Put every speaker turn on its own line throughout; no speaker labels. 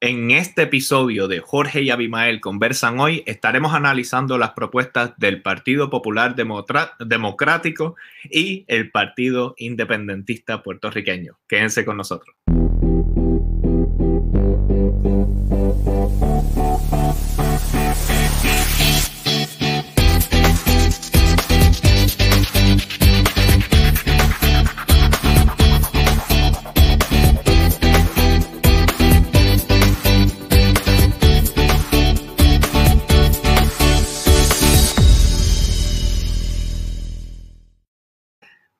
En este episodio de Jorge y Abimael conversan hoy, estaremos analizando las propuestas del Partido Popular Democrático y el Partido Independentista Puertorriqueño. Quédense con nosotros.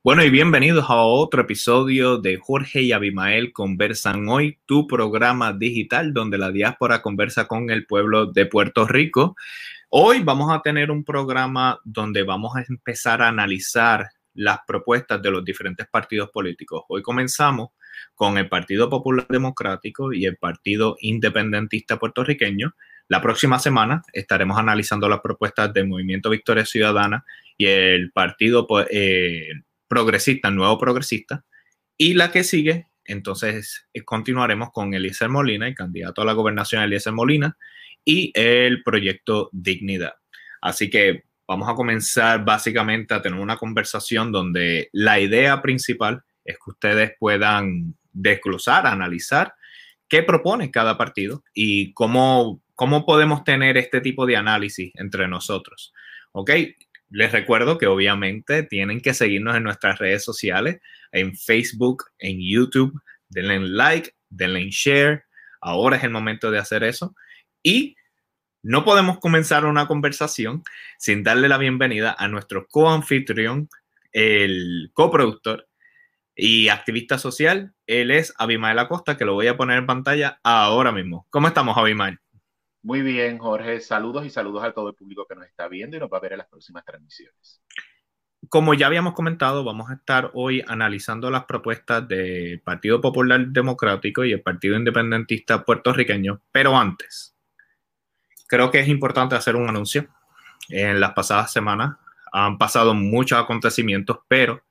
Bueno, y bienvenidos a otro episodio de Jorge y Abimael Conversan Hoy, tu programa digital donde la diáspora conversa con el pueblo de Puerto Rico. Hoy vamos a tener un programa donde vamos a empezar a analizar las propuestas de los diferentes partidos políticos. Hoy comenzamos con el Partido Popular Democrático y el Partido Independentista Puertorriqueño. La próxima semana estaremos analizando las propuestas del Movimiento Victoria Ciudadana y el Partido eh, progresista, nuevo progresista. Y la que sigue, entonces eh, continuaremos con Eliezer Molina, el candidato a la gobernación Eliezer Molina, y el proyecto Dignidad. Así que vamos a comenzar básicamente a tener una conversación donde la idea principal es que ustedes puedan desglosar, analizar qué propone cada partido y cómo, cómo podemos tener este tipo de análisis entre nosotros. ¿Ok? Les recuerdo que obviamente tienen que seguirnos en nuestras redes sociales, en Facebook, en YouTube. Denle like, denle share. Ahora es el momento de hacer eso. Y no podemos comenzar una conversación sin darle la bienvenida a nuestro co-anfitrión, el coproductor y activista social. Él es Abimael Acosta, que lo voy a poner en pantalla ahora mismo. ¿Cómo estamos, Abimael?
Muy bien, Jorge. Saludos y saludos a todo el público que nos está viendo y nos va a ver en las próximas transmisiones.
Como ya habíamos comentado, vamos a estar hoy analizando las propuestas del Partido Popular Democrático y el Partido Independentista Puertorriqueño, pero antes, creo que es importante hacer un anuncio. En las pasadas semanas han pasado muchos acontecimientos, pero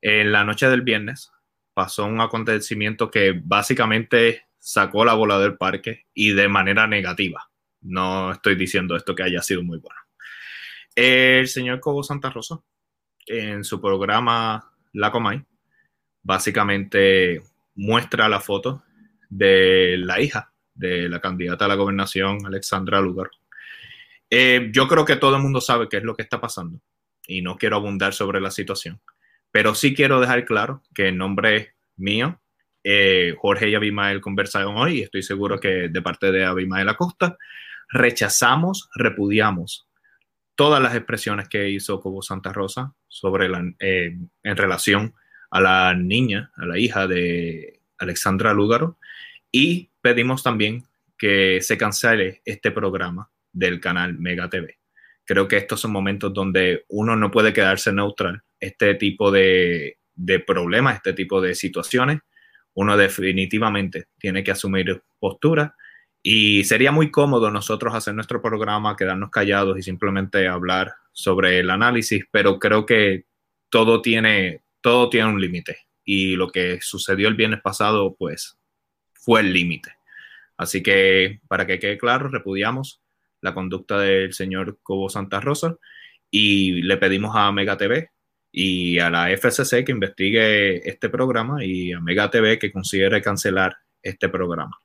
en la noche del viernes pasó un acontecimiento que básicamente sacó la bola del parque y de manera negativa. No estoy diciendo esto que haya sido muy bueno. El señor Cobo Santa Rosa, en su programa La Comay, básicamente muestra la foto de la hija de la candidata a la gobernación, Alexandra Lugar. Eh, yo creo que todo el mundo sabe qué es lo que está pasando y no quiero abundar sobre la situación, pero sí quiero dejar claro que en nombre mío eh, Jorge y Abimael conversaron hoy y estoy seguro que de parte de Abimael Acosta rechazamos, repudiamos todas las expresiones que hizo Cobo Santa Rosa sobre eh, en relación a la niña, a la hija de Alexandra Lúgaro y pedimos también que se cancele este programa del canal Mega TV. Creo que estos son momentos donde uno no puede quedarse neutral. Este tipo de, de problemas, este tipo de situaciones uno definitivamente tiene que asumir postura y sería muy cómodo nosotros hacer nuestro programa, quedarnos callados y simplemente hablar sobre el análisis, pero creo que todo tiene, todo tiene un límite y lo que sucedió el viernes pasado pues fue el límite. Así que para que quede claro, repudiamos la conducta del señor Cobo Santa Rosa y le pedimos a Mega TV y a la FCC que investigue este programa y a Mega TV que considere cancelar este programa.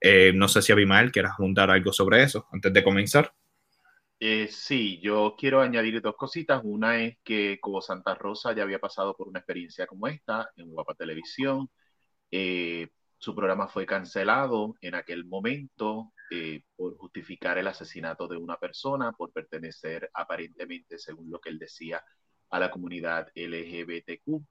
Eh, no sé si Abimael quieras juntar algo sobre eso antes de comenzar.
Eh, sí, yo quiero añadir dos cositas. Una es que como Santa Rosa ya había pasado por una experiencia como esta en Guapa Televisión. Eh, su programa fue cancelado en aquel momento por justificar el asesinato de una persona, por pertenecer aparentemente, según lo que él decía, a la comunidad LGBTQ.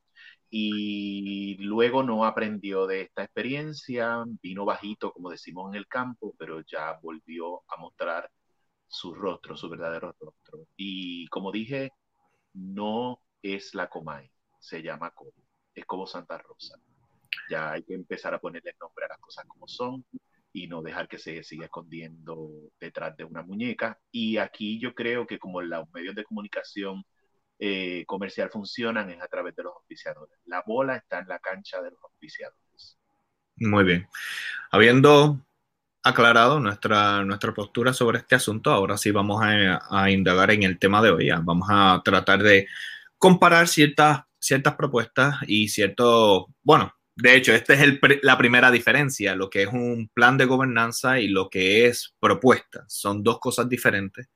Y luego no aprendió de esta experiencia, vino bajito, como decimos en el campo, pero ya volvió a mostrar su rostro, su verdadero rostro. Y como dije, no es la Comay, se llama como, es como Santa Rosa. Ya hay que empezar a ponerle nombre a las cosas como son y no dejar que se siga escondiendo detrás de una muñeca. Y aquí yo creo que como los medios de comunicación eh, comercial funcionan es a través de los auspiciadores. La bola está en la cancha de los auspiciadores.
Muy bien. Habiendo aclarado nuestra, nuestra postura sobre este asunto, ahora sí vamos a, indagar en el tema de hoy. Vamos a tratar de comparar ciertas, ciertas propuestas y ciertos, bueno, de hecho, esta es la primera diferencia, lo que es un plan de gobernanza y lo que es propuesta. Son dos cosas diferentes.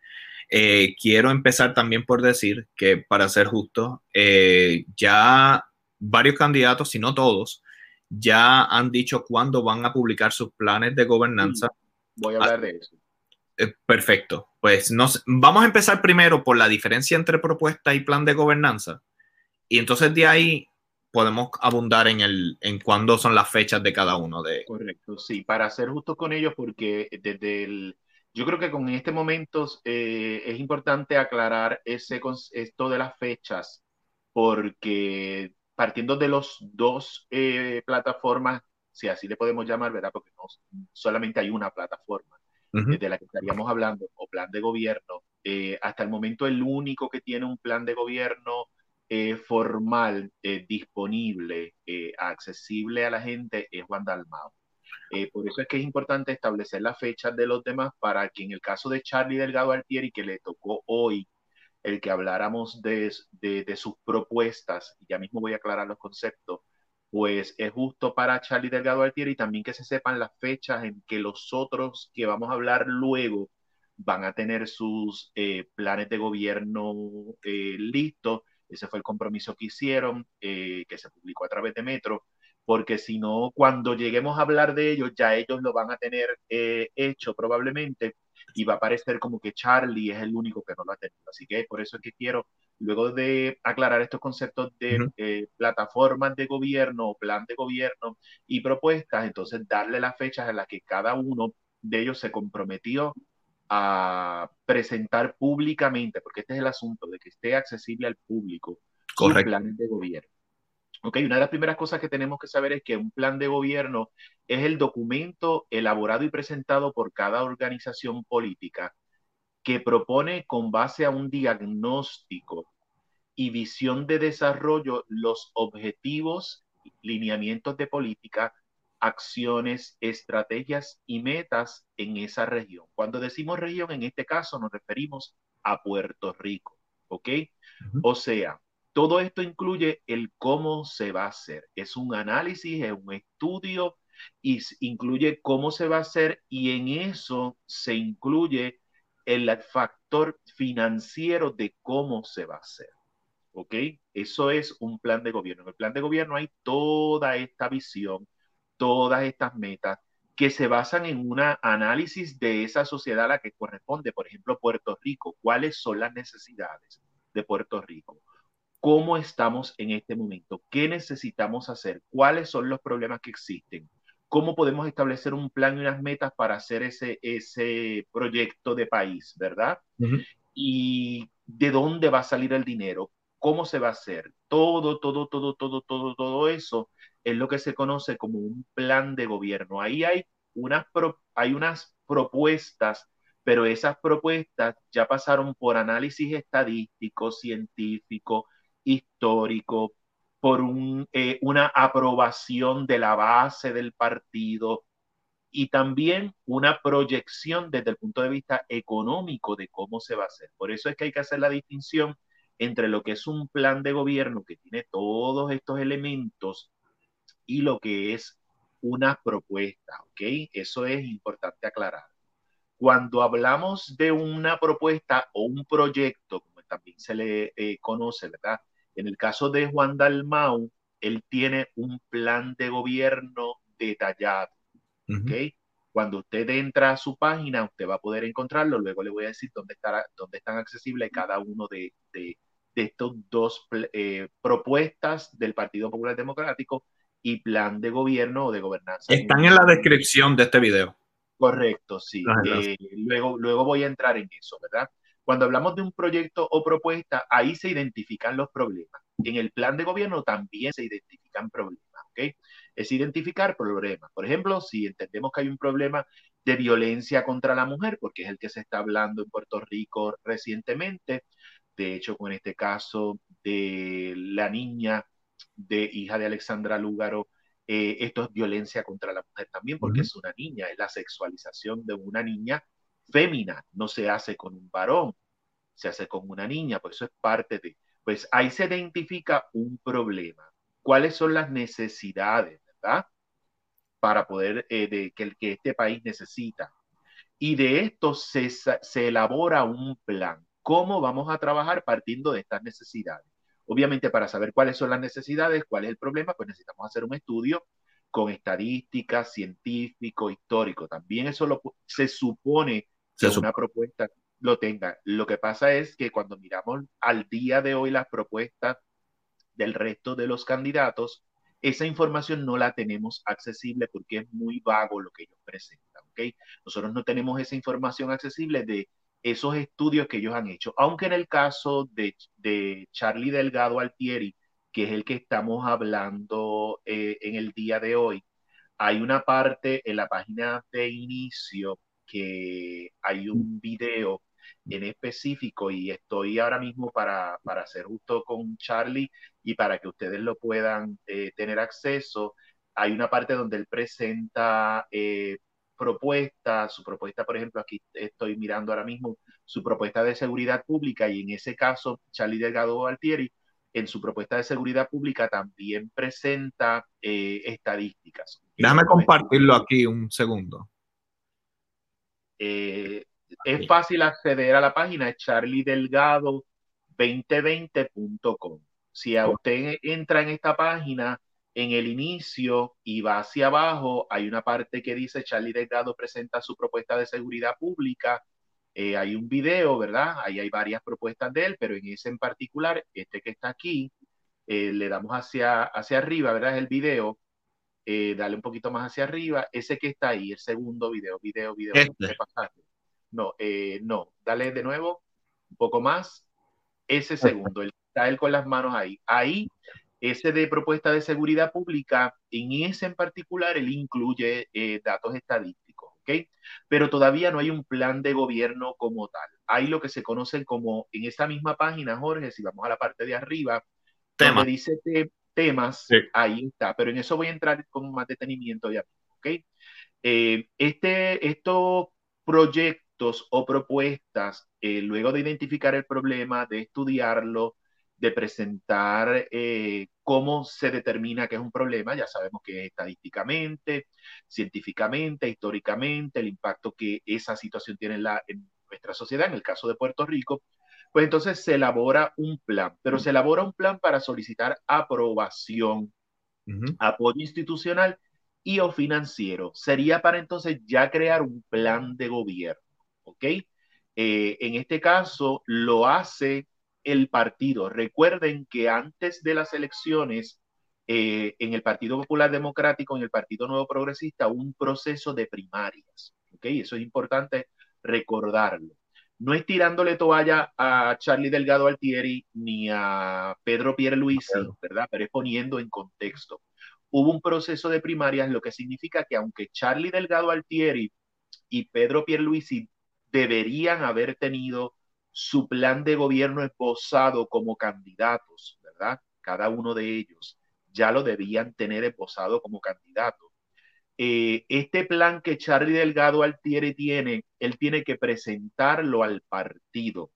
Eh, quiero empezar también por decir que, para ser justo, eh, ya varios candidatos, si no todos, ya han dicho cuándo van a publicar sus planes de gobernanza.
Voy a hablar de eso.
Eh, perfecto. Pues nos, vamos a empezar primero por la diferencia entre propuesta y plan de gobernanza. Y entonces de ahí podemos abundar en, el, en cuándo son las fechas de cada uno de
Correcto, sí, para ser justo con ellos, porque desde el, yo creo que con este momento eh, es importante aclarar ese, esto de las fechas, porque partiendo de los dos eh, plataformas, si así le podemos llamar, ¿verdad? Porque no, solamente hay una plataforma de la que estaríamos hablando, o plan de gobierno. Eh, hasta el momento el único que tiene un plan de gobierno eh, formal, disponible, accesible a la gente es Juan Dalmao. por eso es que es importante establecer las fechas de los demás para que en el caso de Charlie Delgado Altieri, que le tocó hoy el que habláramos de, de, sus propuestas, y ya mismo voy a aclarar los conceptos, pues es justo para Charlie Delgado Altieri también que se sepan las fechas en que los otros que vamos a hablar luego van a tener sus eh, planes de gobierno eh, listos. Ese fue el compromiso que hicieron, eh, que se publicó a través de Metro, porque si no, cuando lleguemos a hablar de ellos, ya ellos lo van a tener hecho probablemente y va a parecer como que Charlie es el único que no lo ha tenido. Así que por eso es que quiero, luego de aclarar estos conceptos de eh, plataformas de gobierno, plan de gobierno y propuestas, entonces darle las fechas en las que cada uno de ellos se comprometió a presentar públicamente, porque este es el asunto de que esté accesible al público,
Correcto.
planes de gobierno. Ok, una de las primeras cosas que tenemos que saber es que un plan de gobierno es el documento elaborado y presentado por cada organización política que propone con base a un diagnóstico y visión de desarrollo los objetivos, lineamientos de política, acciones, estrategias y metas en esa región. Cuando decimos región, en este caso nos referimos a Puerto Rico, ¿ok? O sea, todo esto incluye el cómo se va a hacer. Es un análisis, es un estudio y incluye cómo se va a hacer y en eso se incluye el factor financiero de cómo se va a hacer. ¿Ok? Eso es un plan de gobierno. En el plan de gobierno hay toda esta visión, todas estas metas que se basan en un análisis de esa sociedad a la que corresponde. Por ejemplo, Puerto Rico. ¿Cuáles son las necesidades de Puerto Rico? Cómo estamos en este momento, qué necesitamos hacer, cuáles son los problemas que existen, cómo podemos establecer un plan y unas metas para hacer ese, ese proyecto de país, ¿verdad? Y de dónde va a salir el dinero, cómo se va a hacer, todo, todo, todo, todo, todo, todo eso es lo que se conoce como un plan de gobierno. Ahí hay unas, hay unas propuestas pero esas propuestas ya pasaron por análisis estadístico, científico, histórico, por eh, una aprobación de la base del partido y también una proyección desde el punto de vista económico de cómo se va a hacer. Por eso es que hay que hacer la distinción entre lo que es un plan de gobierno que tiene todos estos elementos y lo que es una propuesta, ¿ok? Eso es importante aclarar. Cuando hablamos de una propuesta o un proyecto, como también se le eh, conoce, ¿verdad? En el caso de Juan Dalmau, él tiene un plan de gobierno detallado. Cuando usted entra a su página, usted va a poder encontrarlo. Luego le voy a decir dónde, estará, dónde están accesibles cada uno de, de, estos dos eh, propuestas del Partido Popular Democrático y plan de gobierno o de gobernanza.
Están en la descripción de este video.
Correcto, sí. Eh, luego, luego voy a entrar en eso, ¿verdad? Cuando hablamos de un proyecto o propuesta, ahí se identifican los problemas. En el plan de gobierno también se identifican problemas, ¿ok? Es identificar problemas. Por ejemplo, si entendemos que hay un problema de violencia contra la mujer, porque es el que se está hablando en Puerto Rico recientemente, de hecho, con este caso de la niña de hija de Alexandra Lúgaro, Eh, esto es violencia contra la mujer también, porque es una niña, es la sexualización de una niña fémina, no se hace con un varón, se hace con una niña, por eso es parte de, pues ahí se identifica un problema. ¿Cuáles son las necesidades, verdad? Para poder, eh, de, que, que este país necesita. Y de esto se, se elabora un plan. ¿Cómo vamos a trabajar partiendo de estas necesidades? Obviamente, para saber cuáles son las necesidades, cuál es el problema, pues necesitamos hacer un estudio con estadísticas, científico, histórico. También eso lo, se supone que una propuesta lo tenga. Lo que pasa es que cuando miramos al día de hoy las propuestas del resto de los candidatos, esa información no la tenemos accesible porque es muy vago lo que ellos presentan. ¿okay? Nosotros no tenemos esa información accesible de esos estudios que ellos han hecho. Aunque en el caso de, de Charlie Delgado Altieri, que es el que estamos hablando eh, en el día de hoy, hay una parte en la página de inicio que hay un video en específico y estoy ahora mismo para, para hacer justo con Charlie y para que ustedes lo puedan eh, tener acceso. Hay una parte donde él presenta eh, propuesta, su propuesta, por ejemplo, aquí estoy mirando ahora mismo su propuesta de seguridad pública y en ese caso, Charlie Delgado Altieri, en su propuesta de seguridad pública también presenta eh, estadísticas.
Déjame compartirlo aquí un segundo.
Eh, es fácil acceder a la página, es charliedelgado2020.com. Si a usted entra en esta página, en el inicio y va hacia abajo, hay una parte que dice Charlie Delgado presenta su propuesta de seguridad pública. Eh, hay un video, ¿verdad? Ahí hay varias propuestas de él, pero en ese en particular, este que está aquí, eh, le damos hacia, hacia arriba, ¿verdad? Es el video. Eh, dale un poquito más hacia arriba. Ese que está ahí, el segundo video, video, video. Este. No, no, dale de nuevo, un poco más. Ese segundo, está él con las manos ahí. Ahí ese de propuesta de seguridad pública, en ese en particular, él incluye eh, datos estadísticos, ¿ok? Pero todavía no hay un plan de gobierno como tal. Hay lo que se conoce como, en esa misma página, Jorge, si vamos a la parte de arriba, donde dice temas, ahí está, pero en eso voy a entrar con más detenimiento ya, ¿ok? Eh, este, estos proyectos o propuestas, eh, luego de identificar el problema, de estudiarlo, de presentar eh, cómo se determina que es un problema, ya sabemos que estadísticamente, científicamente, históricamente, el impacto que esa situación tiene en, la, en nuestra sociedad, en el caso de Puerto Rico, pues entonces se elabora un plan, pero se elabora un plan para solicitar aprobación, apoyo institucional y o financiero. Sería para entonces ya crear un plan de gobierno, ¿ok? Eh, en este caso lo hace el partido. Recuerden que antes de las elecciones, eh, en el Partido Popular Democrático, en el Partido Nuevo Progresista, un proceso de primarias. ¿ok? Eso es importante recordarlo. No es tirándole toalla a Charlie Delgado Altieri ni a Pedro Pierluisi, ¿verdad? Pero es poniendo en contexto. Hubo un proceso de primarias, lo que significa que aunque Charlie Delgado Altieri y Pedro Pierluisi deberían haber tenido su plan de gobierno esbozado como candidatos, ¿verdad? Cada uno de ellos ya lo debían tener esbozado como candidato. Eh, este plan que Charlie Delgado Altieri tiene, él tiene que presentarlo al partido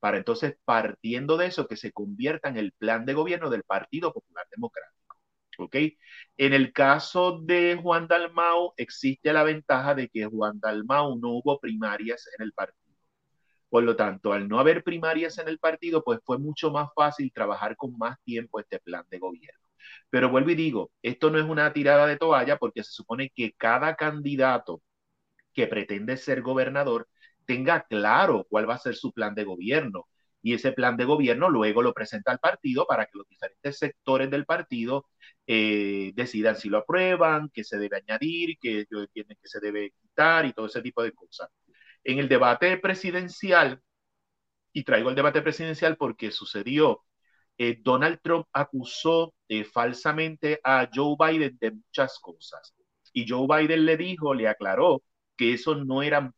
para entonces, partiendo de eso, que se convierta en el plan de gobierno del Partido Popular Democrático. ¿Ok? En el caso de Juan Dalmau, existe la ventaja de que Juan Dalmau no hubo primarias en el partido por lo tanto, al no haber primarias en el partido, pues fue mucho más fácil trabajar con más tiempo este plan de gobierno. Pero vuelvo y digo, esto no es una tirada de toalla porque se supone que cada candidato que pretende ser gobernador tenga claro cuál va a ser su plan de gobierno. Y ese plan de gobierno luego lo presenta al partido para que los diferentes sectores del partido eh, decidan si lo aprueban, qué se debe añadir, qué, qué se debe quitar y todo ese tipo de cosas. En el debate presidencial, y traigo el debate presidencial porque sucedió, eh, Donald Trump acusó eh, falsamente a Joe Biden de muchas cosas. Y Joe Biden le dijo, le aclaró que eso no eran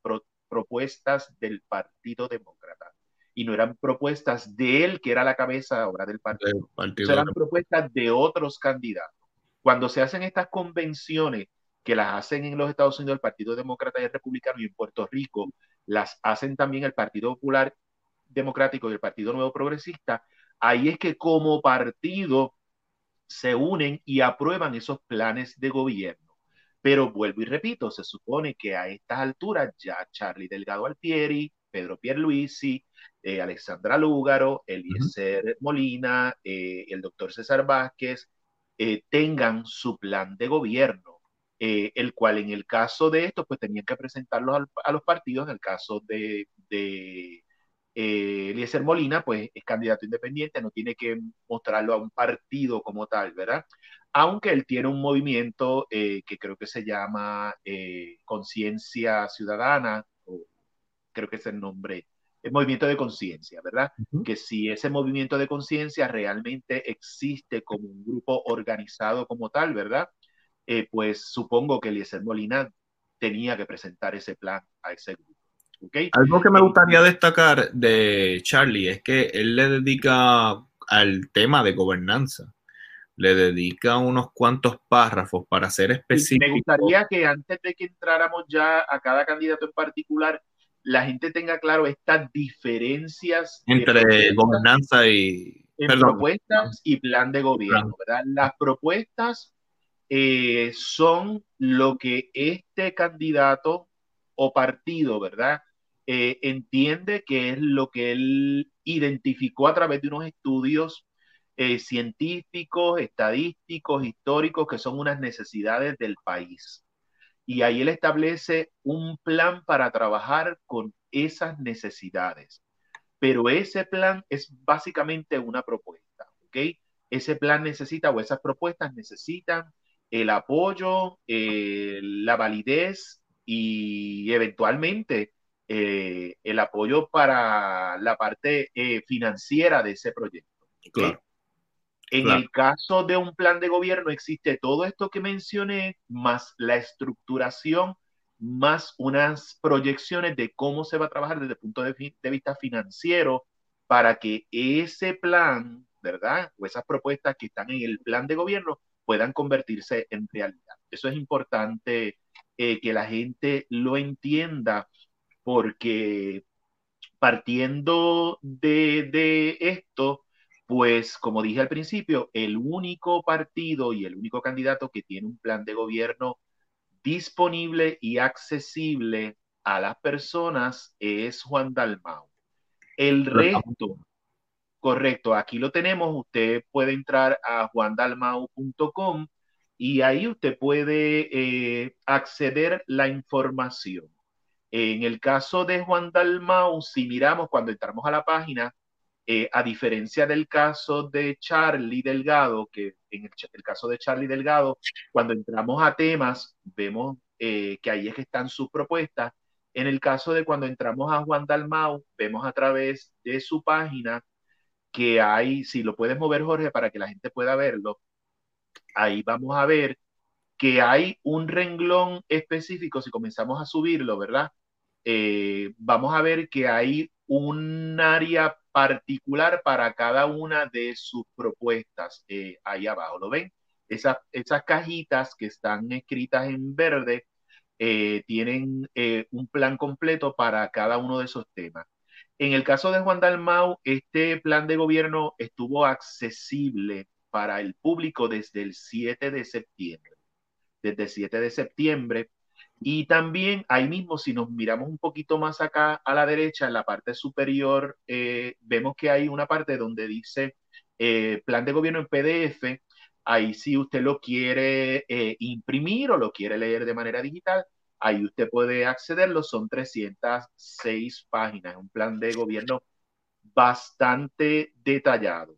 propuestas del Partido Demócrata y no eran propuestas de él, que era la cabeza ahora del partido. eran propuestas de otros candidatos. Cuando se hacen estas convenciones, que las hacen en los Estados Unidos el Partido Demócrata y el Republicano y en Puerto Rico las hacen también el Partido Popular Democrático y el Partido Nuevo Progresista, ahí es que como partido se unen y aprueban esos planes de gobierno. Pero vuelvo y repito, se supone que a estas alturas ya Charlie Delgado Altieri, Pedro Pierluisi, eh, Alexandra Lúgaro, Eliezer Molina, eh, el doctor César Vázquez, eh, tengan su plan de gobierno, el cual en el caso de esto, pues tenían que presentarlo a los partidos, en el caso de, de Eliezer Molina, pues es candidato independiente, no tiene que mostrarlo a un partido como tal, ¿verdad? Aunque él tiene un movimiento que creo que se llama Conciencia Ciudadana, o creo que es el nombre el movimiento de conciencia, ¿verdad? Que si ese movimiento de conciencia realmente existe como un grupo organizado como tal, ¿verdad? Eh, pues supongo que Eliezer Molina tenía que presentar ese plan a ese grupo. ¿Okay?
Algo que me gustaría destacar de Charlie es que él le dedica al tema de gobernanza, le dedica unos cuantos párrafos para ser específico.
Me gustaría que antes de que entráramos ya a cada candidato en particular, la gente tenga claro estas diferencias
entre gobernanza y
propuestas y plan de gobierno, ¿verdad? Las propuestas eh, son lo que este candidato o partido, ¿verdad? Eh, entiende que es lo que él identificó a través de unos estudios eh, científicos, estadísticos, históricos, que son unas necesidades del país y ahí él establece un plan para trabajar con esas necesidades. Pero ese plan es básicamente una propuesta, ¿ok? Ese plan necesita o esas propuestas necesitan el apoyo, eh, la validez y eventualmente eh, el apoyo para la parte eh, financiera de ese proyecto. Claro. En el caso de un plan de gobierno existe todo esto que mencioné, más la estructuración, más unas proyecciones de cómo se va a trabajar desde el punto de, vista financiero para que ese plan, ¿verdad? O esas propuestas que están en el plan de gobierno puedan convertirse en realidad. Eso es importante eh, que la gente lo entienda porque partiendo de, de esto, pues como dije al principio, el único partido y el único candidato que tiene un plan de gobierno disponible y accesible a las personas es Juan Dalmau. El resto, correcto, aquí lo tenemos, usted puede entrar a juandalmau.com y ahí usted puede eh, acceder la información. En el caso de Juan Dalmau, si miramos cuando entramos a la página, eh, a diferencia del caso de Charlie Delgado, que en el, caso de Charlie Delgado, cuando entramos a temas, vemos eh, que ahí es que están sus propuestas. En el caso de cuando entramos a Juan Dalmau, vemos a través de su página que hay, si lo puedes mover Jorge para que la gente pueda verlo, ahí vamos a ver que hay un renglón específico, si comenzamos a subirlo, ¿verdad? Eh, vamos a ver que hay un área particular para cada una de sus propuestas eh, ahí abajo. ¿Lo ven? Esas, esas cajitas que están escritas en verde eh, tienen eh, un plan completo para cada uno de esos temas. En el caso de Juan Dalmau, este plan de gobierno estuvo accesible para el público desde el 7 de septiembre. Desde el 7 de septiembre y también ahí mismo, si nos miramos un poquito más acá a la derecha, en la parte superior, eh, vemos que hay una parte donde dice eh, plan de gobierno en PDF. Ahí si usted lo quiere eh, imprimir o lo quiere leer de manera digital, ahí usted puede accederlo. Son 306 páginas, un plan de gobierno bastante detallado.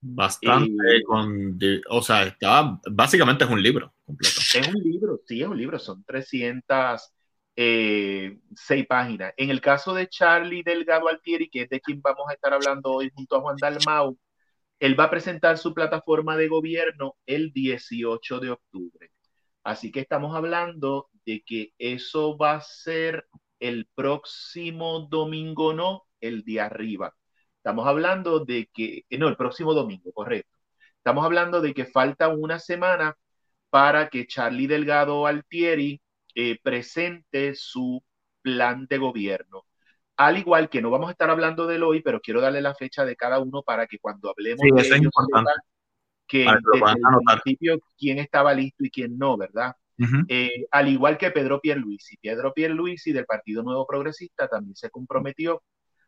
Bastante, con, o sea, está, básicamente es un libro completo.
Es un libro, sí, es un libro, son 306 eh, páginas. En el caso de Charlie Delgado Altieri, que es de quien vamos a estar hablando hoy junto a Juan Dalmau, él va a presentar su plataforma de gobierno el 18 de octubre. Así que estamos hablando de que eso va a ser el próximo domingo, no, el día arriba. Estamos hablando de que, no, el próximo domingo, correcto. Estamos hablando de que falta una semana para que Charlie Delgado Altieri eh, presente su plan de gobierno. Al igual que no vamos a estar hablando del hoy, pero quiero darle la fecha de cada uno para que cuando hablemos
sí,
de
eso es
ellos,
importante.
que desde el principio quién estaba listo y quién no, ¿verdad? Eh, al igual que Pedro Pierluisi. Pedro Pierluisi del Partido Nuevo Progresista también se comprometió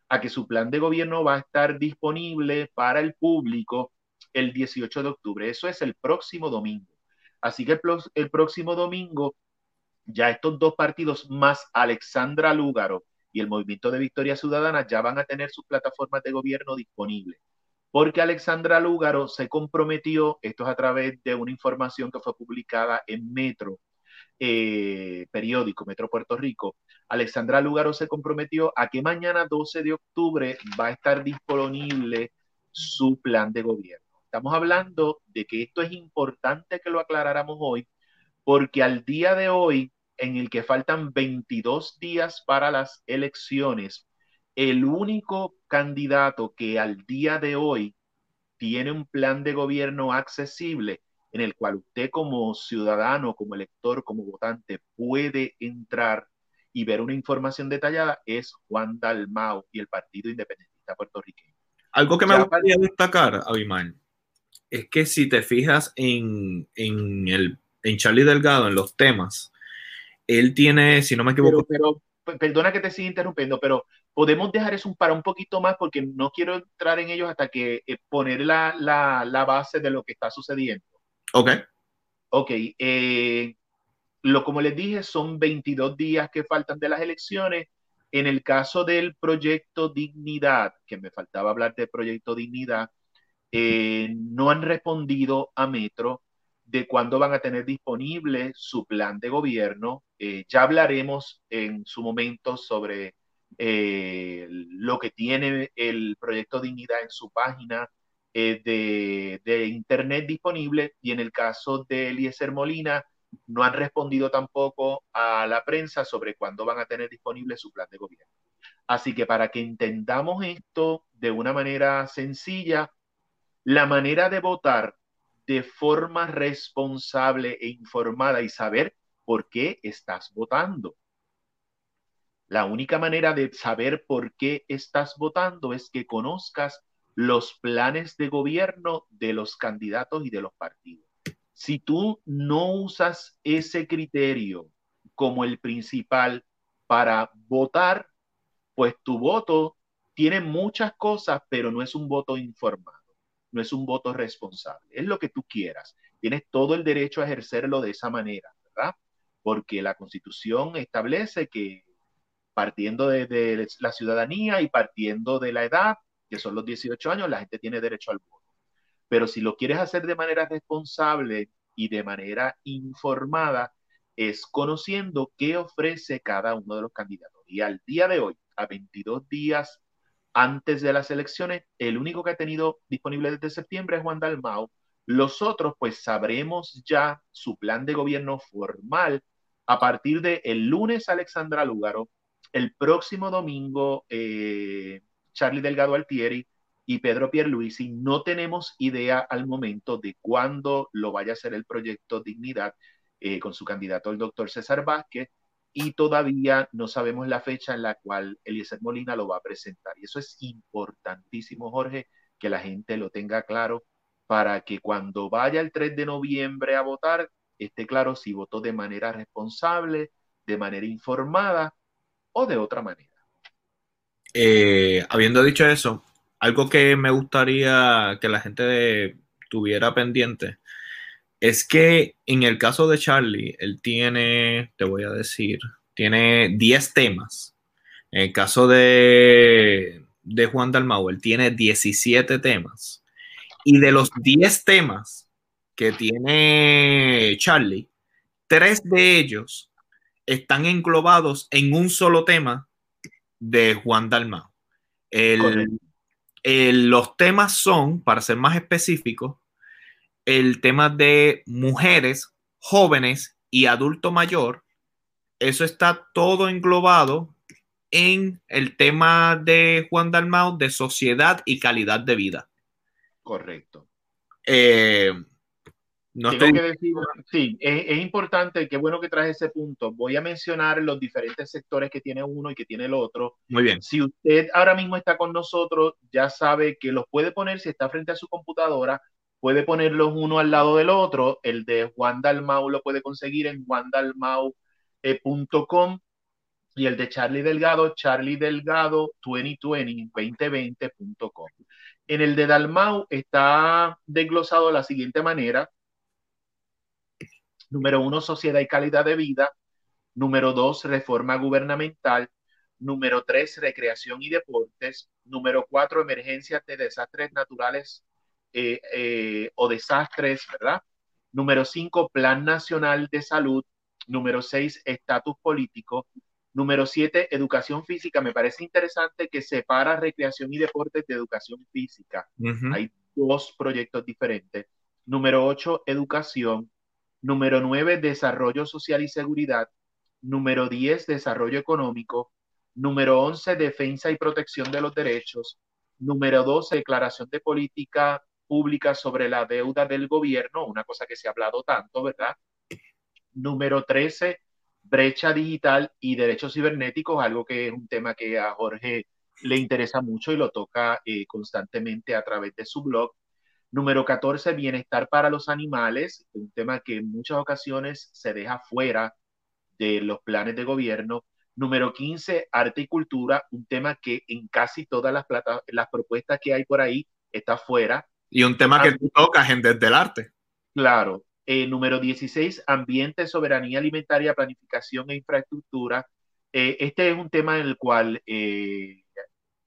a que su plan de gobierno va a estar disponible para el público el 18 de octubre. Eso es el próximo domingo. Así que el, próximo domingo ya estos dos partidos más Alexandra Lúgaro y el Movimiento de Victoria Ciudadana ya van a tener sus plataformas de gobierno disponibles. Porque Alexandra Lúgaro se comprometió, esto es a través de una información que fue publicada en Metro, eh, periódico Metro Puerto Rico, Alexandra Lúgaro se comprometió a que mañana 12 de octubre va a estar disponible su plan de gobierno. Estamos hablando de que esto es importante que lo aclaráramos hoy, porque al día de hoy, en el que faltan 22 días para las elecciones, el único candidato que al día de hoy tiene un plan de gobierno accesible en el cual usted como ciudadano, como elector, como votante puede entrar y ver una información detallada es Juan Dalmau y el Partido Independentista Puertorriqueño.
Algo que me
Ya
gustaría destacar, Abimael, es que si te fijas en, en, el, en Charlie Delgado, en los temas, él tiene, si no me equivoco,
pero perdona que te siga interrumpiendo, pero podemos dejar eso para un poquito más porque no quiero entrar en ellos hasta que eh, poner la, la, la base de lo que está sucediendo.
ok,
Ok, eh, lo como les dije, son 22 días que faltan de las elecciones. En el caso del proyecto Dignidad, que me faltaba hablar del proyecto Dignidad, eh, no han respondido a Metro de cuándo van a tener disponible su plan de gobierno. Eh, ya hablaremos en su momento sobre eh, lo que tiene el proyecto Dignidad en su página de, de internet disponible y en el caso de Eliezer Molina no han respondido tampoco a la prensa sobre cuándo van a tener disponible su plan de gobierno. Así que para que entendamos esto de una manera sencilla, la manera de votar de forma responsable e informada y saber por qué estás votando. La única manera de saber por qué estás votando es que conozcas los planes de gobierno de los candidatos y de los partidos. Si tú no usas ese criterio como el principal para votar, pues tu voto tiene muchas cosas, pero no es un voto informado, no es un voto responsable. Es lo que tú quieras. Tienes todo el derecho a ejercerlo de esa manera, ¿verdad? Porque la constitución establece que partiendo de, la ciudadanía y partiendo de la edad, que son los 18 años, la gente tiene derecho al voto. Pero si lo quieres hacer de manera responsable y de manera informada, es conociendo qué ofrece cada uno de los candidatos. Y al día de hoy, a 22 días antes de las elecciones, el único que ha tenido disponible desde septiembre es Juan Dalmau. Los otros, pues sabremos ya su plan de gobierno formal a partir del el lunes Alexandra Lúgaro, el próximo domingo eh, Charlie Delgado Altieri y Pedro Pierluisi. No tenemos idea al momento de cuándo lo vaya a hacer el proyecto Dignidad eh, con su candidato el doctor César Vázquez y todavía no sabemos la fecha en la cual Eliezer Molina lo va a presentar. Y eso es importantísimo, Jorge, que la gente lo tenga claro para que cuando vaya el 3 de noviembre a votar, esté claro si votó de manera responsable, de manera informada o de otra manera.
Eh, habiendo dicho eso, algo que me gustaría que la gente tuviera pendiente es que en el caso de Charlie, él tiene, te voy a decir, tiene 10 temas. En el caso de, de Juan Dalmau, él tiene 17 temas. Y de los 10 temas que tiene Charlie, tres de ellos están englobados en un solo tema de Juan Dalmau. El, el, los temas son, para ser más específicos, el tema de mujeres, jóvenes y adulto mayor. Eso está todo englobado en el tema de Juan Dalmau de sociedad y calidad de vida.
Correcto.
Eh,
No Tengo que decir, sí, es, importante, qué bueno que traes ese punto. Voy a mencionar los diferentes sectores que tiene uno y que tiene el otro.
Muy bien.
Si usted ahora mismo está con nosotros, ya sabe que los puede poner si está frente a su computadora, puede ponerlos uno al lado del otro. El de Juan Dalmau lo puede conseguir en juandalmau.com y el de Charlie Delgado, Charlie Delgado 2020, 2020.com. En el de Dalmau está desglosado de la siguiente manera Número uno, sociedad y calidad de vida. Número dos, reforma gubernamental. Número tres, recreación y deportes. Número cuatro, emergencias de desastres naturales eh, eh, o desastres, ¿verdad? Número cinco, Plan Nacional de Salud. Número seis, estatus político. Número siete, educación física. Me parece interesante que separa recreación y deportes de educación física. Hay dos proyectos diferentes. Número ocho, educación. Número 9, desarrollo social y seguridad. Número 10, desarrollo económico. Número 11, defensa y protección de los derechos. Número 12, declaración de política pública sobre la deuda del gobierno, una cosa que se ha hablado tanto, ¿verdad? Número 13, brecha digital y derechos cibernéticos, algo que es un tema que a Jorge le interesa mucho y lo toca eh, constantemente a través de su blog. Número 14, bienestar para los animales, un tema que en muchas ocasiones se deja fuera de los planes de gobierno. Número 15, arte y cultura, un tema que en casi todas las, las propuestas que hay por ahí está fuera.
Y un tema que tú tocas en Desde el Arte.
Claro. Eh, número 16, ambiente, soberanía alimentaria, planificación e infraestructura. Eh, este es un tema en el cual eh,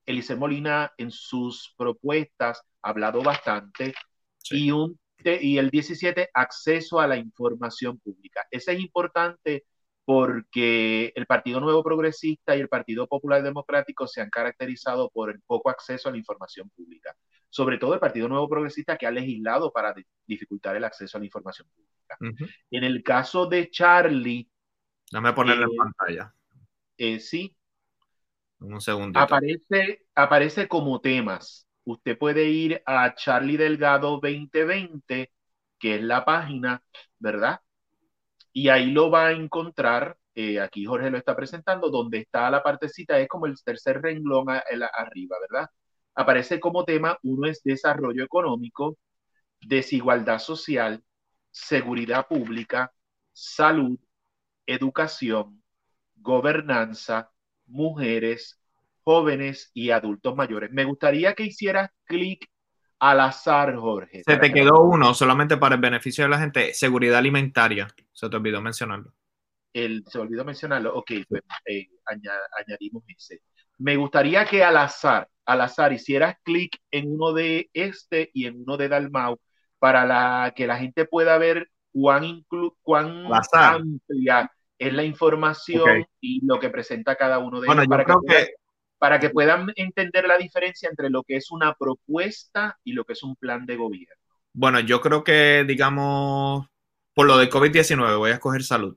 Elise Molina en sus propuestas ha hablado bastante. Y, un, y el 17, acceso a la información pública. Ese es importante porque el Partido Nuevo Progresista y el Partido Popular Democrático se han caracterizado por el poco acceso a la información pública. Sobre todo el Partido Nuevo Progresista que ha legislado para dificultar el acceso a la información pública. En el caso de Charlie.
Dame ponerlo en eh, pantalla.
Eh, sí,
un segundo.
Aparece, aparece como temas. Usted puede ir a Charlie Delgado 2020, que es la página, ¿verdad? Y ahí lo va a encontrar. Eh, aquí Jorge lo está presentando, donde está la partecita, es como el tercer renglón arriba, ¿verdad? Aparece como tema, uno es desarrollo económico, desigualdad social, seguridad pública, salud, educación, gobernanza, mujeres, jóvenes y adultos mayores. Me gustaría que hicieras clic al azar, Jorge.
Se te quedó uno, solamente para el beneficio de la gente, seguridad alimentaria. Se te olvidó mencionarlo.
El, se olvidó mencionarlo. Ok, pues eh, añadimos ese. Me gustaría que al azar, al azar, hicieras clic en uno de este y en uno de Dalmau para la, que la gente pueda ver cuán, cuán amplia es la información y lo que presenta cada uno de ellos para que, para que puedan entender la diferencia entre lo que es una propuesta y lo que es un plan de gobierno.
Bueno, yo creo que, digamos, por lo de COVID-19, voy a escoger salud.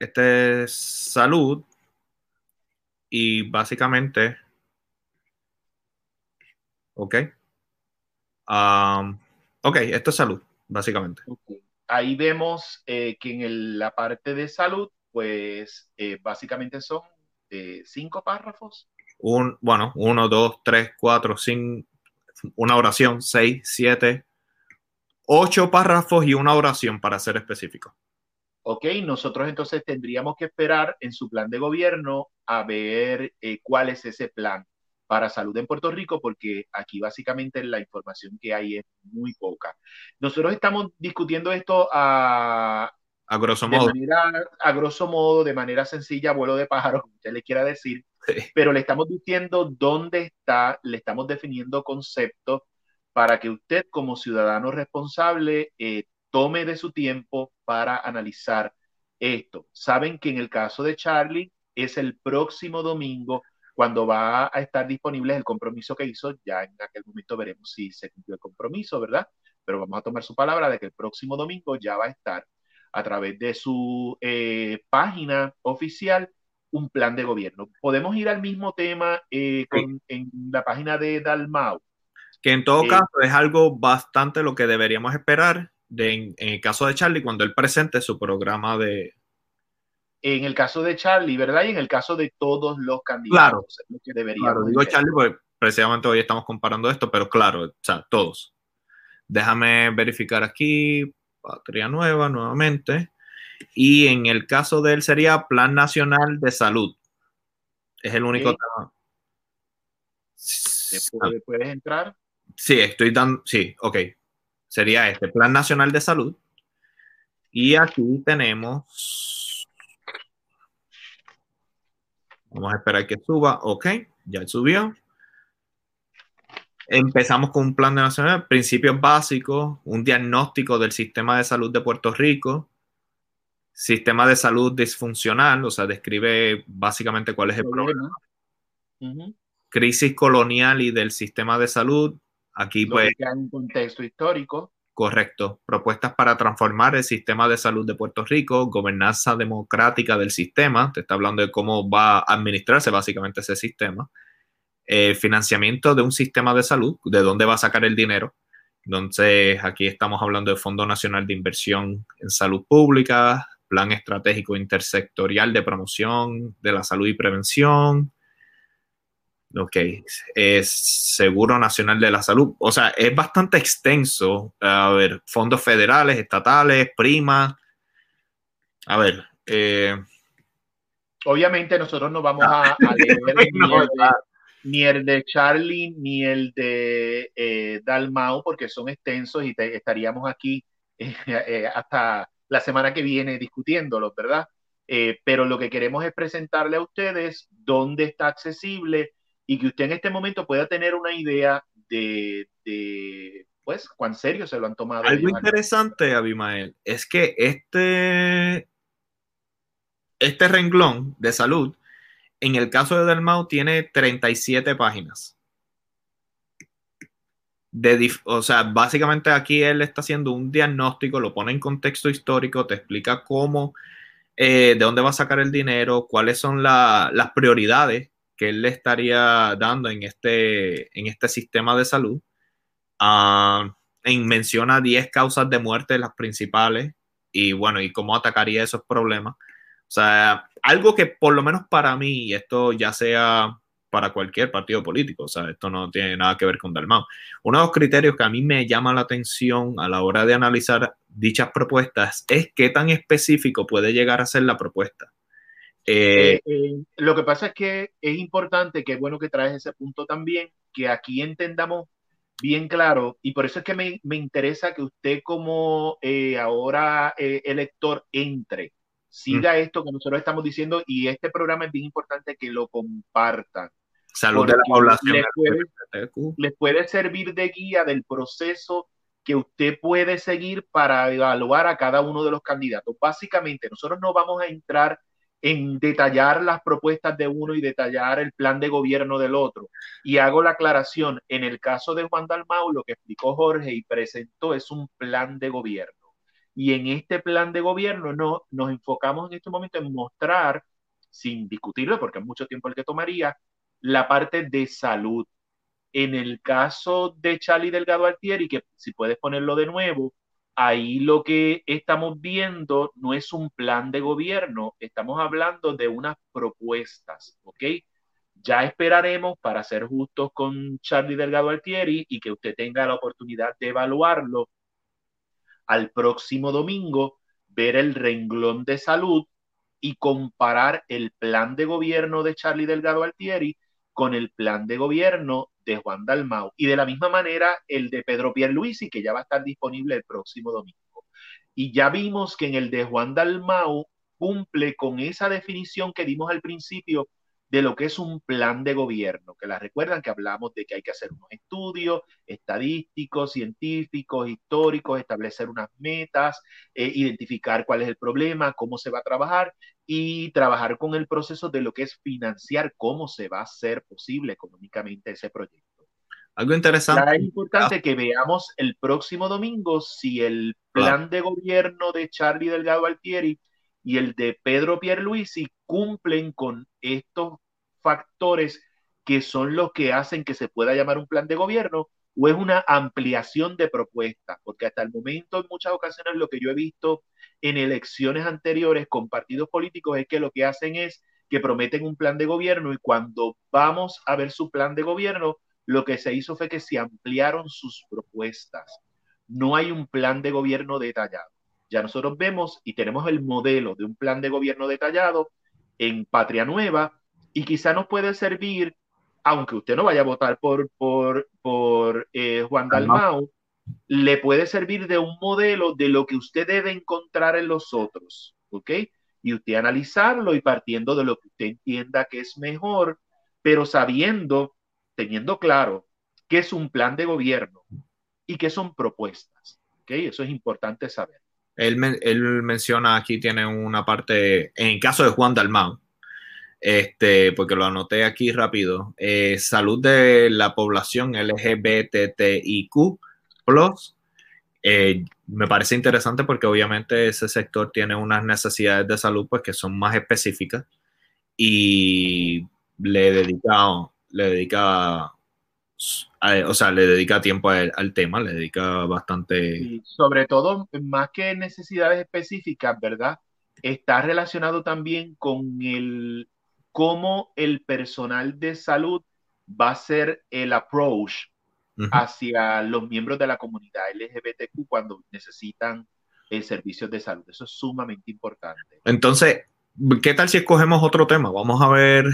Este es salud y básicamente, ok. Um, ok, esto es salud básicamente.
Ahí vemos eh, que en la parte de salud, pues eh, básicamente son eh, cinco párrafos.
Un, bueno, uno, dos, tres, cuatro, cinco, una oración, seis, siete, ocho párrafos y una oración para ser específico.
Ok, nosotros entonces tendríamos que esperar en su plan de gobierno a ver cuál es ese plan para salud en Puerto Rico, porque aquí básicamente la información que hay es muy poca. Nosotros estamos discutiendo esto a,
a grosso modo.
De manera, a grosso modo, de manera sencilla, vuelo de pájaro, como usted le quiera decir, pero le estamos diciendo dónde está, le estamos definiendo conceptos para que usted como ciudadano responsable eh, tome de su tiempo para analizar esto. Saben que en el caso de Charlie es el próximo domingo cuando va a estar disponible el compromiso que hizo, ya en aquel momento veremos si se cumplió el compromiso, ¿verdad? Pero vamos a tomar su palabra de que el próximo domingo ya va a estar a través de su eh, página oficial un plan de gobierno. Podemos ir al mismo tema eh, en la página de Dalmau.
Que en todo caso es algo bastante lo que deberíamos esperar de, en, el caso de Charlie cuando él presente su programa de...
En el caso de Charlie, ¿verdad? Y en el caso de todos los candidatos.
Claro, que claro digo Charlie porque precisamente hoy estamos comparando esto, pero claro, o sea, todos. Déjame verificar aquí, Patria Nueva nuevamente. Y en el caso de él sería Plan Nacional de Salud. Es el único tema.
¿Puedes entrar?
Sí, estoy dando, sí, ok. Sería este, Plan Nacional de Salud. Y aquí tenemos, vamos a esperar que suba, ok, ya subió. Empezamos con un plan de nacional, principios básicos, un diagnóstico del sistema de salud de Puerto Rico, sistema de salud disfuncional, o sea, describe básicamente cuál es el problema. Crisis colonial y del sistema de salud. Aquí
pues... Hay un contexto histórico.
Correcto. Propuestas para transformar el sistema de salud de Puerto Rico, gobernanza democrática del sistema. Te está hablando de cómo va a administrarse básicamente ese sistema. Eh, financiamiento de un sistema de salud, de dónde va a sacar el dinero. Entonces, aquí estamos hablando del Fondo Nacional de Inversión en Salud Pública, Plan Estratégico Intersectorial de Promoción de la Salud y Prevención. Ok, es Seguro Nacional de la Salud. O sea, es bastante extenso. A ver, fondos federales, estatales, primas. A ver. Eh,
Obviamente nosotros no vamos a, leer ni, el de, Charlie ni el de eh, Dalmau porque son extensos y estaríamos aquí eh, hasta la semana que viene discutiéndolos, ¿verdad? Eh, pero lo que queremos es presentarle a ustedes dónde está accesible y que usted en este momento pueda tener una idea de, pues, cuán serio se lo han tomado.
Algo interesante, Abimael, es que este, este renglón de salud, en el caso de Delmau, tiene 37 páginas o sea, básicamente aquí él está haciendo un diagnóstico, lo pone en contexto histórico, te explica cómo, eh, de dónde va a sacar el dinero, cuáles son las prioridades que él le estaría dando en este, en este sistema de salud. Uh, menciona 10 causas de muerte, las principales, y bueno, y cómo atacaría esos problemas. O sea, algo que por lo menos para mí, y esto ya sea para cualquier partido político. O sea, esto no tiene nada que ver con Dalmau. Uno de los criterios que a mí me llama la atención a la hora de analizar dichas propuestas es qué tan específico puede llegar a ser la propuesta.
Eh, eh, eh, lo que pasa es que es importante, que es bueno que traes ese punto también, que aquí entendamos bien claro, y por eso es que me, me interesa que usted como ahora elector entre, siga esto que nosotros estamos diciendo, y este programa es bien importante que lo compartan
Salud de la población.
Les puede, servir de guía del proceso que usted puede seguir para evaluar a cada uno de los candidatos. Básicamente, nosotros no vamos a entrar en detallar las propuestas de uno y detallar el plan de gobierno del otro. Y hago la aclaración, en el caso de Juan Dalmau, lo que explicó Jorge y presentó es un plan de gobierno. Y en este plan de gobierno no, nos enfocamos en este momento en mostrar, sin discutirlo, porque es mucho tiempo el que tomaría, la parte de salud. En el caso de Charlie Delgado Altieri, que si puedes ponerlo de nuevo, ahí lo que estamos viendo no es un plan de gobierno, estamos hablando de unas propuestas, ¿ok? Ya esperaremos para ser justos con Charlie Delgado Altieri y que usted tenga la oportunidad de evaluarlo al próximo domingo, ver el renglón de salud y comparar el plan de gobierno de Charlie Delgado Altieri con el plan de gobierno de Juan Dalmau y de la misma manera el de Pedro Pierluisi, que ya va a estar disponible el próximo domingo. Y ya vimos que en el de Juan Dalmau cumple con esa definición que dimos al principio de lo que es un plan de gobierno, que la recuerdan que hablamos de que hay que hacer unos estudios estadísticos, científicos, históricos, establecer unas metas, eh, identificar cuál es el problema, cómo se va a trabajar y trabajar con el proceso de lo que es financiar cómo se va a hacer posible económicamente ese proyecto.
Algo interesante.
es importante que veamos el próximo domingo si el plan de gobierno de Charlie Delgado Altieri y el de Pedro Pierluisi cumplen con estos factores que son los que hacen que se pueda llamar un plan de gobierno o es una ampliación de propuestas, porque hasta el momento en muchas ocasiones lo que yo he visto en elecciones anteriores con partidos políticos es que lo que hacen es que prometen un plan de gobierno y cuando vamos a ver su plan de gobierno, lo que se hizo fue que se ampliaron sus propuestas. No hay un plan de gobierno detallado. Ya nosotros vemos y tenemos el modelo de un plan de gobierno detallado en Patria Nueva y quizá nos puede servir, aunque usted no vaya a votar por, por, por eh, Juan Dalmau, le puede servir de un modelo de lo que usted debe encontrar en los otros, ¿ok? Y usted analizarlo y partiendo de lo que usted entienda que es mejor, pero sabiendo, teniendo claro qué es un plan de gobierno y qué son propuestas, ¿ok? Eso es importante saber.
Él, menciona aquí, tiene una parte, en el caso de Juan Dalmau, este, porque lo anoté aquí rápido, eh, salud de la población LGBTIQ. Eh, me parece interesante porque obviamente ese sector tiene unas necesidades de salud pues que son más específicas y le dedica, le dedica o sea, le dedica tiempo al, tema, le dedica bastante.
sobre todo, más que necesidades específicas, ¿verdad? Está relacionado también con el cómo el personal de salud va a ser el approach hacia los miembros de la comunidad LGBTQ cuando necesitan el servicio de salud. Eso es sumamente importante.
Entonces, ¿qué tal si escogemos otro tema? Vamos a ver.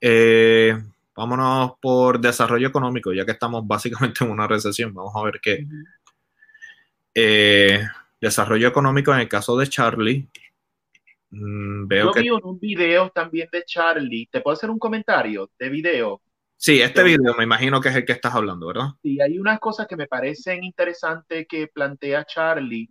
Eh, Vámonos por desarrollo económico, ya que estamos básicamente en una recesión. Vamos a ver qué. Eh, desarrollo económico en el caso de Charlie.
Mm, veo Yo que... vi un video también de Charlie. ¿Te puedo hacer un comentario de video?
Sí, este video me imagino que es el que estás hablando, ¿verdad?
Sí, hay unas cosas que me parecen interesantes que plantea Charlie.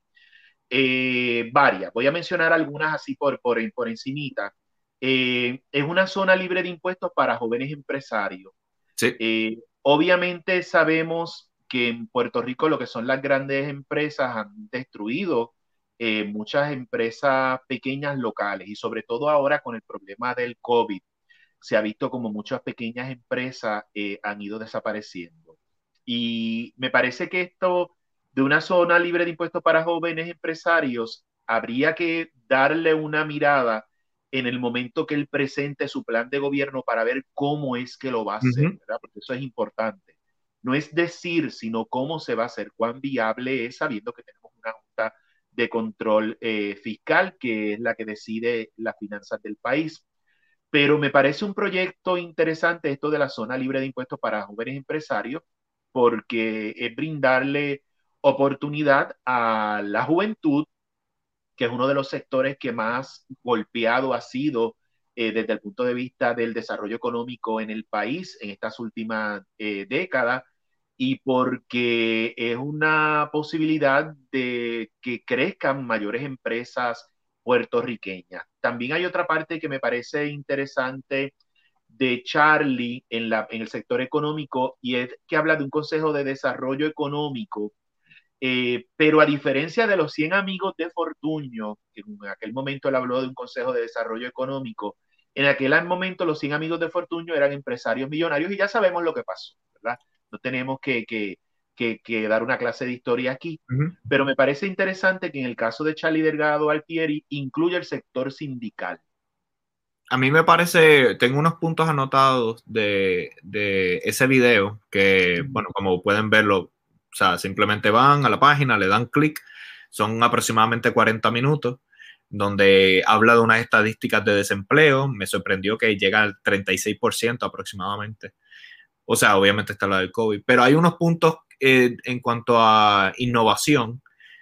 Eh, varias. Voy a mencionar algunas así por, por, por encimita. Eh, es una zona libre de impuestos para jóvenes empresarios. Eh, obviamente sabemos que en Puerto Rico lo que son las grandes empresas han destruido eh, muchas empresas pequeñas locales y sobre todo ahora con el problema del COVID se ha visto como muchas pequeñas empresas han ido desapareciendo. Y me parece que esto de una zona libre de impuestos para jóvenes empresarios habría que darle una mirada en el momento que él presente su plan de gobierno para ver cómo es que lo va a hacer, ¿verdad? Porque eso es importante. No es decir, sino cómo se va a hacer, cuán viable es sabiendo que tenemos una junta de control eh, fiscal que es la que decide las finanzas del país. Pero me parece un proyecto interesante esto de la zona libre de impuestos para jóvenes empresarios, porque es brindarle oportunidad a la juventud que es uno de los sectores que más golpeado ha sido eh, desde el punto de vista del desarrollo económico en el país en estas últimas eh, décadas y porque es una posibilidad de que crezcan mayores empresas puertorriqueñas. También hay otra parte que me parece interesante de Charlie en, la, en el sector económico y es que habla de un consejo de desarrollo económico eh, pero a diferencia de los 100 amigos de Fortuño, que en aquel momento él habló de un Consejo de Desarrollo Económico, en aquel momento los 100 amigos de Fortuño eran empresarios millonarios y ya sabemos lo que pasó, ¿verdad? No tenemos que, que, que, dar una clase de historia aquí, pero me parece interesante que en el caso de Charlie Delgado Altieri incluye el sector sindical.
A mí me parece, tengo unos puntos anotados de, de ese video que, bueno, como pueden verlo, o sea, simplemente van a la página, le dan clic, son aproximadamente 40 minutos, donde habla de unas estadísticas de desempleo. Me sorprendió que llega al 36% aproximadamente. O sea, obviamente está la del COVID, pero hay unos puntos eh, en cuanto a innovación,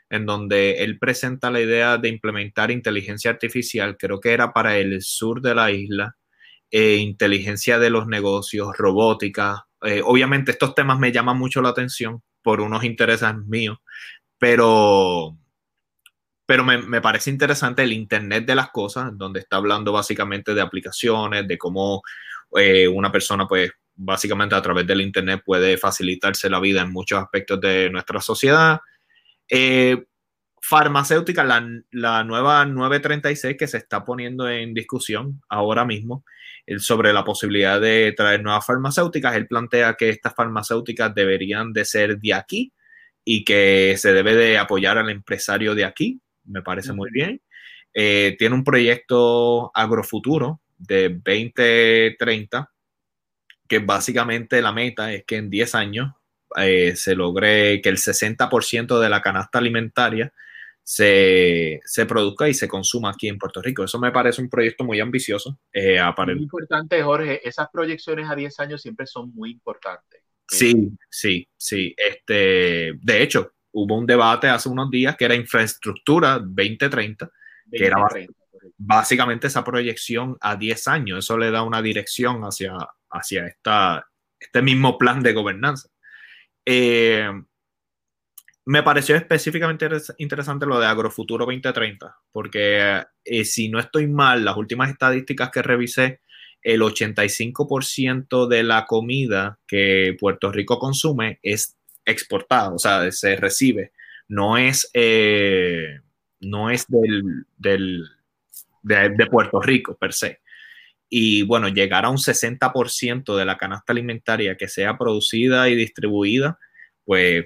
en donde él presenta la idea de implementar inteligencia artificial, creo que era para el sur de la isla, eh, inteligencia de los negocios, robótica. Eh, obviamente estos temas me llaman mucho la atención por unos intereses míos, pero, pero me, parece interesante el Internet de las cosas, donde está hablando básicamente de aplicaciones, de cómo eh, una persona, pues, básicamente a través del Internet puede facilitarse la vida en muchos aspectos de nuestra sociedad. Eh, farmacéutica, la, la, nueva 936 que se está poniendo en discusión ahora mismo sobre la posibilidad de traer nuevas farmacéuticas. Él plantea que estas farmacéuticas deberían de ser de aquí y que se debe de apoyar al empresario de aquí. Me parece muy bien. Eh, tiene un proyecto agrofuturo de 2030 que básicamente la meta es que en 10 años eh, se logre que el 60% de la canasta alimentaria se, produzca y se consuma aquí en Puerto Rico. Eso me parece un proyecto muy ambicioso.
Eh, muy importante, Jorge. Esas proyecciones a 10 años siempre son muy importantes.
Sí, sí, sí. Este, de hecho, hubo un debate hace unos días que era infraestructura 2030, que era básicamente esa proyección a 10 años. Eso le da una dirección hacia, hacia esta, este mismo plan de gobernanza. Eh, me pareció específicamente interesante lo de Agrofuturo 2030, porque eh, si no estoy mal, las últimas estadísticas que revisé, el 85% de la comida que Puerto Rico consume es exportada, o sea, se recibe, no es, eh, no es del, de, Puerto Rico per se. Y bueno, llegar a un 60% de la canasta alimentaria que sea producida y distribuida, pues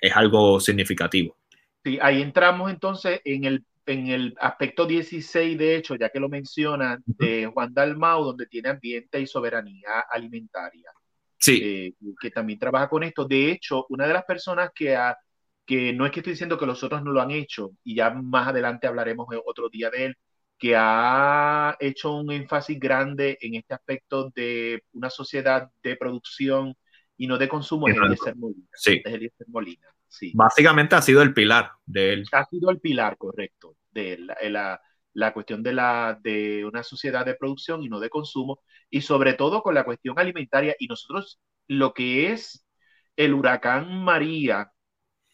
es algo significativo.
Sí, ahí entramos entonces en el, en el aspecto 16, de hecho, ya que lo menciona, de Juan Dalmau, donde tiene ambiente y soberanía alimentaria.
Sí.
Eh, que también trabaja con esto. De hecho, una de las personas que, ha, que no es que estoy diciendo que los otros no lo han hecho, y ya más adelante hablaremos otro día de él, que ha hecho un énfasis grande en este aspecto de una sociedad de producción y no de consumo es Eliezer Molina.
Sí.
Es Molina. Sí.
Básicamente ha sido el pilar de él.
Ha sido el pilar, correcto, de la, la, cuestión de, la, de una sociedad de producción y no de consumo, y sobre todo con la cuestión alimentaria. Y nosotros, lo que es el huracán María,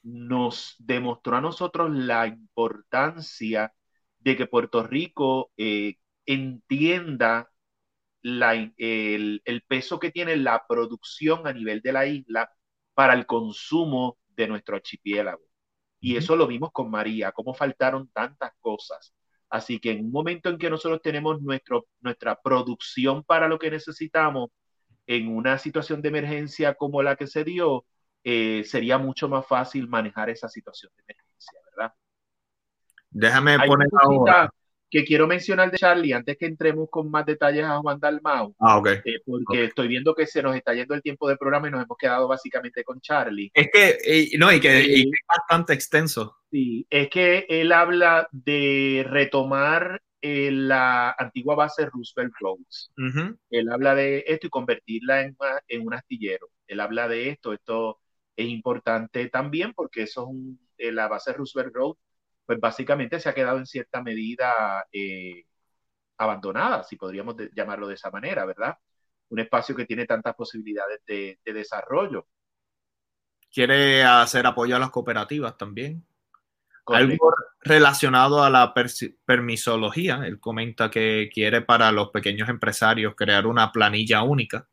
nos demostró a nosotros la importancia de que Puerto Rico eh, entienda el, peso que tiene la producción a nivel de la isla para el consumo de nuestro archipiélago. Y eso lo vimos con María, cómo faltaron tantas cosas. Así que en un momento en que nosotros tenemos nuestro, nuestra producción para lo que necesitamos, en una situación de emergencia como la que se dio, eh, sería mucho más fácil manejar esa situación de emergencia, ¿verdad?
Déjame poner ahora
que quiero mencionar de Charlie antes que entremos con más detalles a Juan Dalmau.
Ah, ok.
Eh, porque estoy viendo que se nos está yendo el tiempo de programa y nos hemos quedado básicamente con Charlie.
Es que, no, y que, es bastante extenso.
Sí, es que él habla de retomar eh, la antigua base Roosevelt Roads. Él habla de esto y convertirla en, en, un astillero. Él habla de esto. Esto es importante también porque eso es un, eh, la base Roosevelt Road pues básicamente se ha quedado en cierta medida eh, abandonada, si podríamos llamarlo de esa manera, ¿verdad? Un espacio que tiene tantas posibilidades de, desarrollo.
Quiere hacer apoyo a las cooperativas también. Algo relacionado a la permisología. Él comenta que quiere para los pequeños empresarios crear una planilla única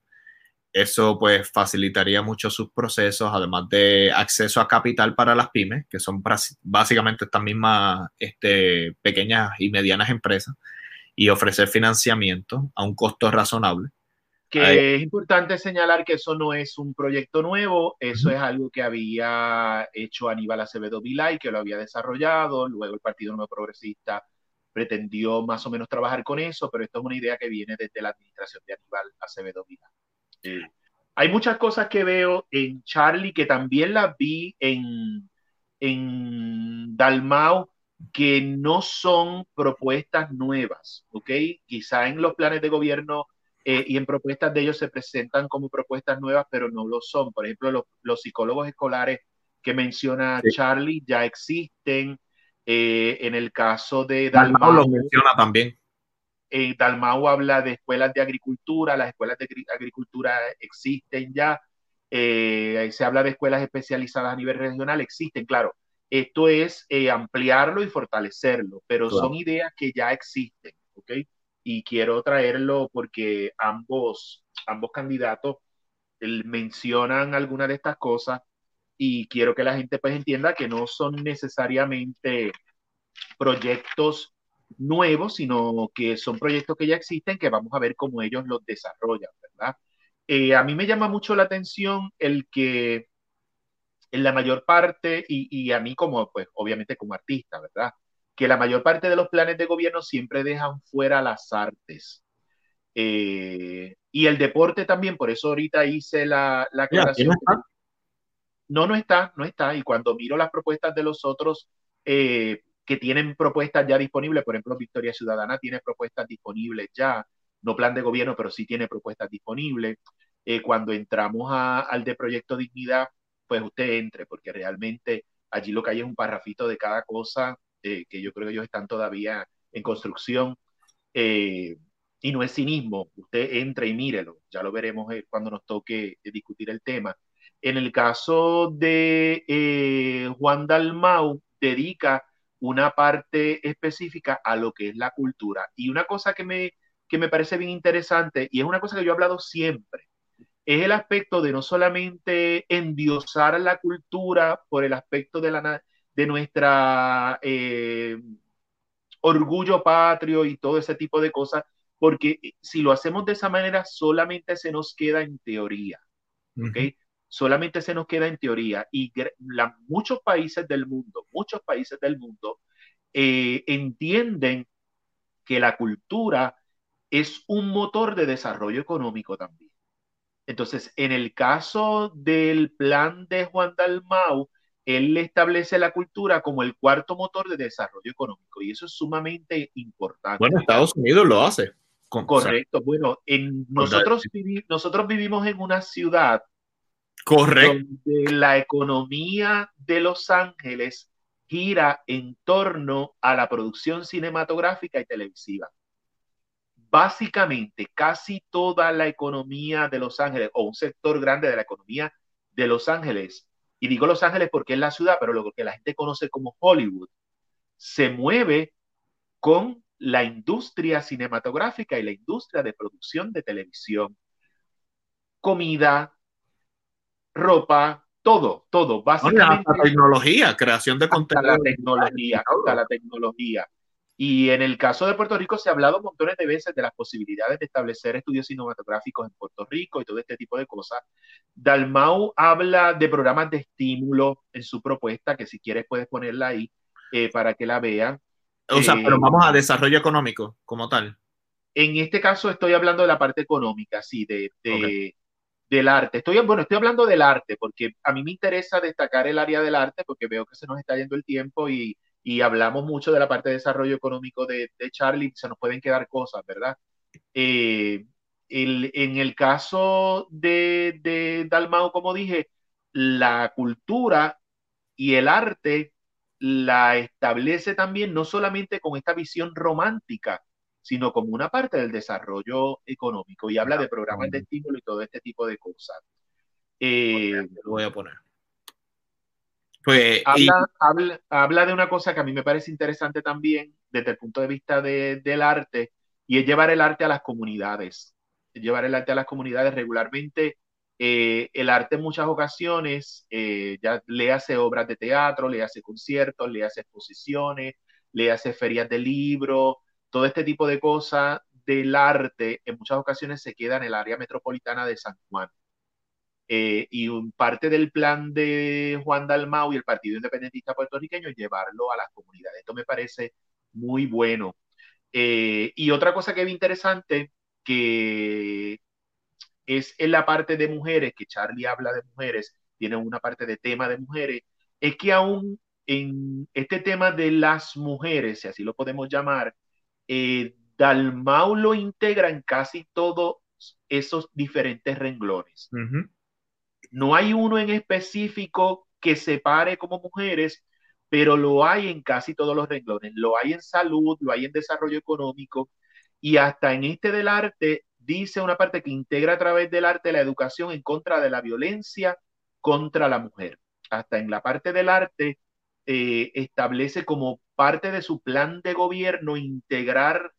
eso pues facilitaría mucho sus procesos, además de acceso a capital para las pymes, que son básicamente estas mismas este, pequeñas y medianas empresas, y ofrecer financiamiento a un costo razonable.
Que es importante señalar que eso no es un proyecto nuevo, eso es algo que había hecho Aníbal Acevedo Vilay, que lo había desarrollado, luego el Partido Nuevo Progresista pretendió más o menos trabajar con eso, pero esto es una idea que viene desde la administración de Aníbal Acevedo Vilay. Hay muchas cosas que veo en Charlie que también las vi en, en Dalmau que no son propuestas nuevas, ¿ok? Quizá en los planes de gobierno eh, y en propuestas de ellos se presentan como propuestas nuevas, pero no lo son. Por ejemplo, los, psicólogos escolares que menciona Charlie ya existen. Eh, en el caso de
Dalmau, lo menciona también.
En Dalmau habla de escuelas de agricultura, las escuelas de agricultura existen ya, eh, se habla de escuelas especializadas a nivel regional, existen, claro. Esto es eh, ampliarlo y fortalecerlo, pero son ideas que ya existen, ¿ok? Y quiero traerlo porque ambos, ambos candidatos mencionan algunas de estas cosas y quiero que la gente pues entienda que no son necesariamente proyectos nuevos, sino que son proyectos que ya existen, que vamos a ver cómo ellos los desarrollan, ¿verdad? Eh, a mí me llama mucho la atención el que en la mayor parte, y, y, a mí como, pues obviamente como artista, ¿verdad? Que la mayor parte de los planes de gobierno siempre dejan fuera las artes. Eh, y el deporte también, por eso ahorita hice la, la aclaración. No, no está, no está. Y cuando miro las propuestas de los otros eh, que tienen propuestas ya disponibles, por ejemplo, Victoria Ciudadana tiene propuestas disponibles ya, no plan de gobierno, pero sí tiene propuestas disponibles. Eh, cuando entramos al de Proyecto Dignidad, pues usted entre, porque realmente allí lo que hay es un parrafito de cada cosa que yo creo que ellos están todavía en construcción. Eh, y no es cinismo, usted entre y mírelo, ya lo veremos eh, cuando nos toque eh, discutir el tema. En el caso de eh, Juan Dalmau, dedica una parte específica a lo que es la cultura. Y una cosa que me, que me parece bien interesante, y es una cosa que yo he hablado siempre, es el aspecto de no solamente endiosar la cultura por el aspecto de, la, de nuestra orgullo patrio y todo ese tipo de cosas, porque eh, si lo hacemos de esa manera, solamente se nos queda en teoría. ¿ok? Solamente se nos queda en teoría. Y muchos países del mundo, muchos países del mundo eh, entienden que la cultura es un motor de desarrollo económico también. Entonces, en el caso del plan de Juan Dalmau, él establece la cultura como el cuarto motor de desarrollo económico y eso es sumamente importante.
Bueno, Estados Unidos lo hace.
Correcto. Bueno, en, nosotros, nosotros vivimos en una ciudad
Correcto.
donde la economía de Los Ángeles gira en torno a la producción cinematográfica y televisiva. Básicamente, casi toda la economía de Los Ángeles, o un sector grande de la economía de Los Ángeles, y digo Los Ángeles porque es la ciudad, pero lo que la gente conoce como Hollywood, se mueve con la industria cinematográfica y la industria de producción de televisión, comida, ropa, todo, todo,
básicamente. la tecnología, creación de contenido.
La tecnología, hasta la tecnología. Y en el caso de Puerto Rico se ha hablado montones de veces de las posibilidades de establecer estudios cinematográficos en Puerto Rico y todo este tipo de cosas. Dalmau habla de programas de estímulo en su propuesta, que si quieres puedes ponerla ahí eh, para que la vean.
O sea, pero vamos a desarrollo económico como tal.
En este caso estoy hablando de la parte económica, sí, de, del arte. Estoy, bueno, estoy hablando del arte porque a mí me interesa destacar el área del arte porque veo que se nos está yendo el tiempo y, y hablamos mucho de la parte de desarrollo económico de, de Charlie, se nos pueden quedar cosas, ¿verdad? Eh, el, en el caso de, de Dalmao, como dije, la cultura y el arte la establece también no solamente con esta visión romántica, sino como una parte del desarrollo económico y habla de programas de estímulo y todo este tipo de cosas.
Eh, lo voy a poner.
Pues, habla, habla, de una cosa que a mí me parece interesante también desde el punto de vista del arte y es llevar el arte a las comunidades. Llevar el arte a las comunidades regularmente eh, el arte en muchas ocasiones eh, ya le hace obras de teatro, le hace conciertos, le hace exposiciones, le hace ferias de libros, todo este tipo de cosas del arte en muchas ocasiones se queda en el área metropolitana de San Juan. Eh, y un, parte del plan de Juan Dalmau y el Partido Independentista Puertorriqueño es llevarlo a las comunidades. Esto me parece muy bueno. y otra cosa que es interesante, que es en la parte de mujeres, que Charlie habla de mujeres, tiene una parte de tema de mujeres, es que aún en este tema de las mujeres, si así lo podemos llamar, eh, Dalmau lo integra en casi todos esos diferentes renglones. No hay uno en específico que separe como mujeres, pero lo hay en casi todos los renglones. Lo hay en salud, lo hay en desarrollo económico y hasta en este del arte dice una parte que integra a través del arte la educación en contra de la violencia contra la mujer. Hasta en la parte del arte eh, establece como parte de su plan de gobierno integrar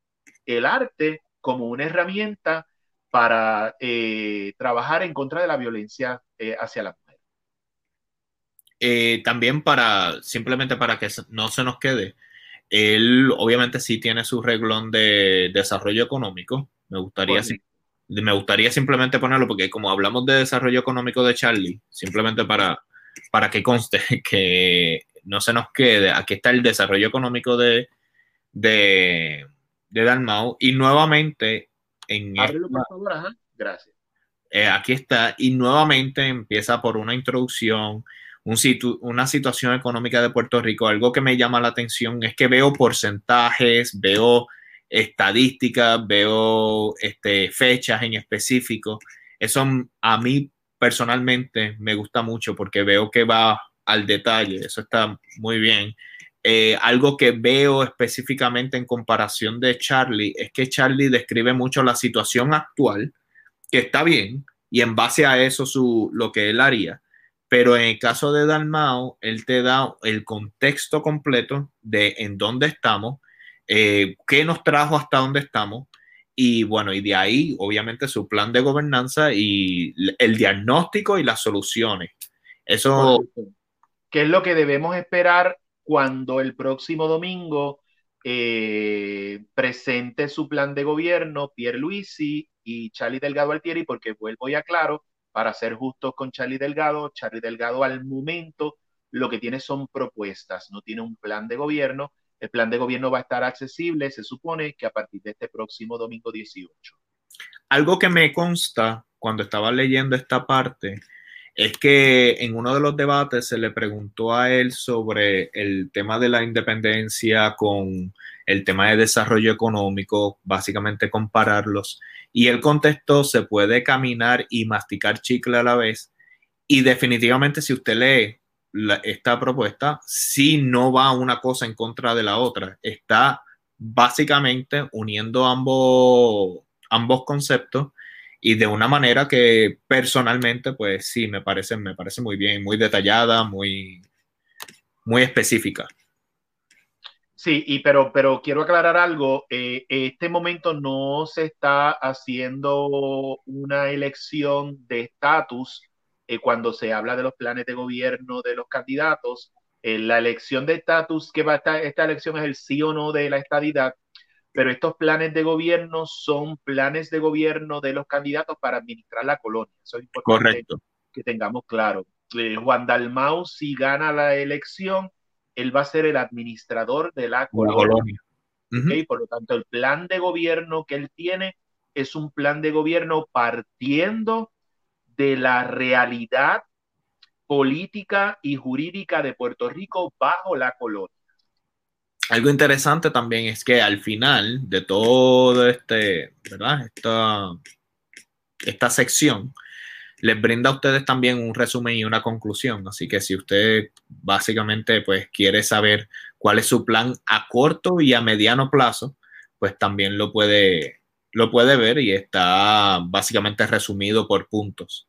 el arte como una herramienta para eh, trabajar en contra de la violencia eh, hacia la mujer.
eh, también para, simplemente para que no se nos quede, él obviamente sí tiene su reglón de desarrollo económico. Me gustaría, me gustaría simplemente ponerlo porque como hablamos de desarrollo económico de Charlie, simplemente para, para que conste que no se nos quede, aquí está el desarrollo económico de, de, de Dalmau y nuevamente en...
Gracias.
Eh, aquí está y nuevamente empieza por una introducción una situación económica de Puerto Rico, algo que me llama la atención es que veo porcentajes, veo estadísticas, veo este, fechas en específico. Eso a mí personalmente me gusta mucho porque veo que va al detalle, eso está muy bien. Eh, algo que veo específicamente en comparación de Charlie es que Charlie describe mucho la situación actual, que está bien, y en base a eso su, lo que él haría. Pero en el caso de Dalmao, él te da el contexto completo de en dónde estamos, eh, qué nos trajo hasta dónde estamos, y bueno, y de ahí, obviamente, su plan de gobernanza y el diagnóstico y las soluciones. Eso.
¿Qué es lo que debemos esperar cuando el próximo domingo eh, presente su plan de gobierno Pierre Luisi y Charlie Delgado Altieri? Porque vuelvo y aclaro, para ser justos con Charlie Delgado, Charlie Delgado al momento lo que tiene son propuestas, no tiene un plan de gobierno. El plan de gobierno va a estar accesible, se supone que a partir de este próximo domingo 18.
Algo que me consta cuando estaba leyendo esta parte es que en uno de los debates se le preguntó a él sobre el tema de la independencia con el tema de desarrollo económico, básicamente compararlos. Y él contestó, se puede caminar y masticar chicle a la vez. Y definitivamente si usted lee esta propuesta, sí no va una cosa en contra de la otra. Está básicamente uniendo ambos conceptos y de una manera que personalmente, pues sí, me parece, me parece muy bien, muy detallada, muy, muy específica.
Sí, y pero, pero quiero aclarar algo. Eh, este momento no se está haciendo una elección de estatus eh, cuando se habla de los planes de gobierno de los candidatos. Eh, la elección de estatus que va a estar, esta elección es el sí o no de la estadidad, pero estos planes de gobierno son planes de gobierno de los candidatos para administrar la colonia. Eso es importante
Correcto.
que tengamos claro. Juan Dalmau, si gana la elección, él va a ser el administrador de la colonia. Por lo tanto, el plan de gobierno que él tiene es un plan de gobierno partiendo de la realidad política y jurídica de Puerto Rico bajo la colonia.
Algo interesante también es que al final de todo este, ¿verdad? Esta, esta sección, les brinda a ustedes también un resumen y una conclusión. Así que si usted básicamente pues quiere saber cuál es su plan a corto y a mediano plazo, pues también lo puede, lo puede ver y está básicamente resumido por puntos.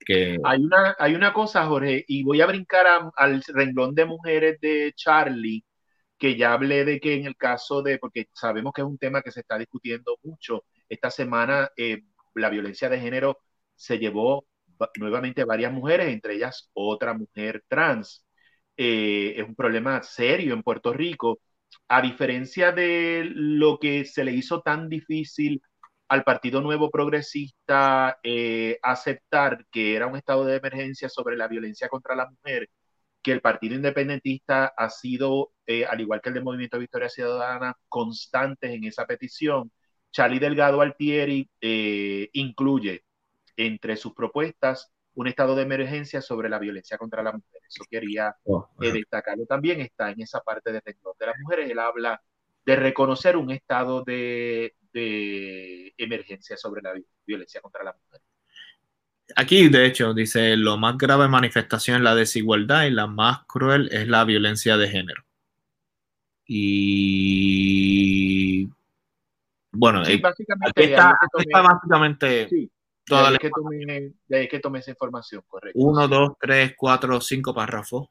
Que...
Hay, una, hay una cosa, Jorge, y voy a brincar al renglón de mujeres de Charlie, que ya hablé de que en el caso de, porque sabemos que es un tema que se está discutiendo mucho, esta semana eh, la violencia de género se llevó nuevamente varias mujeres, entre ellas otra mujer trans. Eh, es un problema serio en Puerto Rico. A diferencia de lo que se le hizo tan difícil al Partido Nuevo Progresista eh, aceptar que era un estado de emergencia sobre la violencia contra la mujer, que el Partido Independentista ha sido, eh, al igual que el del Movimiento Victoria Ciudadana, constantes en esa petición. Charlie Delgado Altieri incluye entre sus propuestas un estado de emergencia sobre la violencia contra la mujer. Eso quería oh, eh, destacarlo también. Está en esa parte del renglón de las mujeres. Él habla de reconocer un estado de, emergencia sobre la violencia contra la mujer.
Aquí, de hecho, dice, lo más grave manifestación es la desigualdad y la más cruel es la violencia de género. Y bueno,
sí, básicamente,
está, básicamente
de que, tome, que tome esa información, correcto.
Uno, dos, tres, cuatro, cinco párrafos.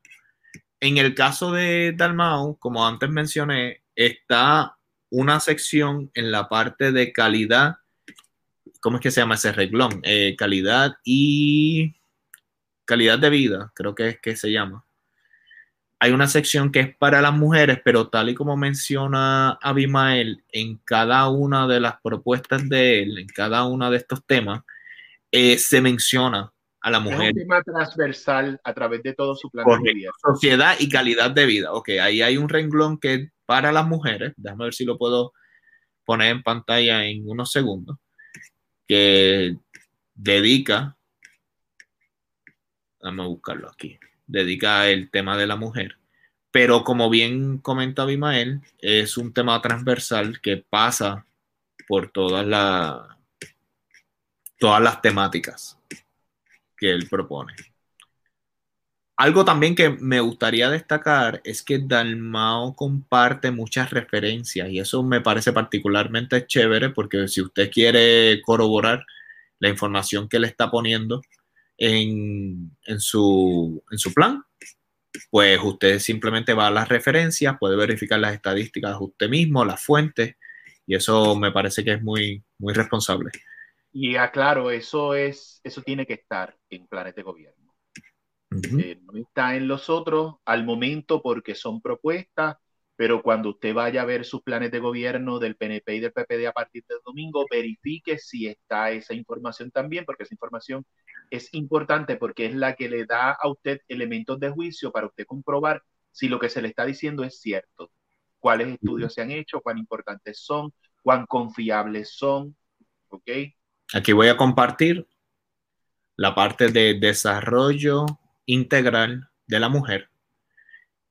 En el caso de Dalmau, como antes mencioné, está una sección en la parte de calidad. ¿Cómo es que se llama ese reglón? Eh, calidad y calidad de vida, creo que es que se llama. hay una sección que es para las mujeres, pero tal y como menciona Abimael, en cada una de las propuestas de él, en cada uno de estos temas, eh, se menciona a la mujer.
Es un tema transversal a través de todo su plan
de vida. Sociedad y calidad de vida. Ok, ahí hay un renglón que es para las mujeres. Déjame ver si lo puedo poner en pantalla en unos segundos. Que dedica, vamos a buscarlo aquí, dedica el tema de la mujer. Pero como bien comenta Abimael, es un tema transversal que pasa por todas, las todas las temáticas que él propone. Algo también que me gustaría destacar es que Dalmao comparte muchas referencias y eso me parece particularmente chévere porque si usted quiere corroborar la información que le está poniendo en, su, en su plan, pues usted simplemente va a las referencias, puede verificar las estadísticas usted mismo, las fuentes, y eso me parece que es muy, muy responsable.
Y aclaro, eso es, eso tiene que estar en planes de gobierno. Eh, no está en los otros al momento porque son propuestas, pero cuando usted vaya a ver sus planes de gobierno del PNP y del PPD a partir del domingo, verifique si está esa información también, porque esa información es importante porque es la que le da a usted elementos de juicio para usted comprobar si lo que se le está diciendo es cierto, cuáles estudios se han hecho, cuán importantes son, cuán confiables son, ¿ok?
Aquí voy a compartir la parte de desarrollo integral de la mujer.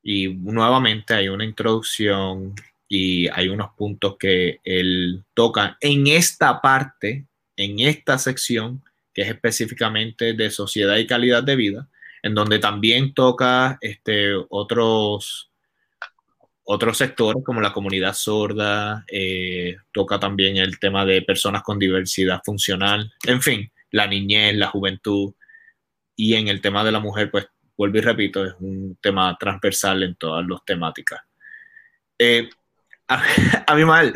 Y nuevamente hay una introducción y hay unos puntos que él toca en esta parte, en esta sección que es específicamente de sociedad y calidad de vida, en donde también toca este, otros, otros sectores como la comunidad sorda, eh, toca también el tema de personas con diversidad funcional, en fin, la niñez, la juventud, y en el tema de la mujer, pues vuelvo y repito, es un tema transversal en todas las temáticas. Eh, a, mí mal,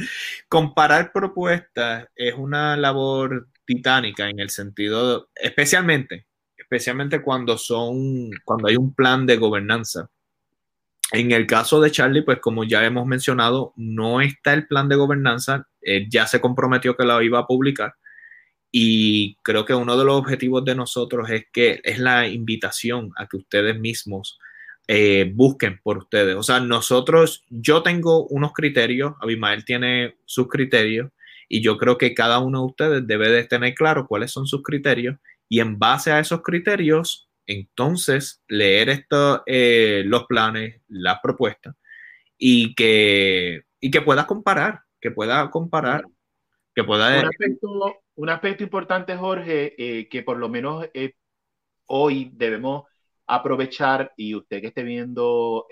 comparar propuestas es una labor titánica en el sentido, especialmente, especialmente cuando son, cuando hay un plan de gobernanza. En el caso de Charlie, pues como ya hemos mencionado, no está el plan de gobernanza, ya se comprometió que lo iba a publicar y creo que uno de los objetivos de nosotros es que es la invitación a que ustedes mismos eh, busquen por ustedes. O sea, nosotros, yo tengo unos criterios, Abimael tiene sus criterios, y yo creo que cada uno de ustedes debe de tener claro cuáles son sus criterios y en base a esos criterios, entonces leer esto, eh, los planes, las propuestas y que, y que pueda comparar, que pueda comparar, que pueda...
Un un aspecto importante, Jorge, eh, que por lo menos eh, hoy debemos aprovechar y usted que esté viendo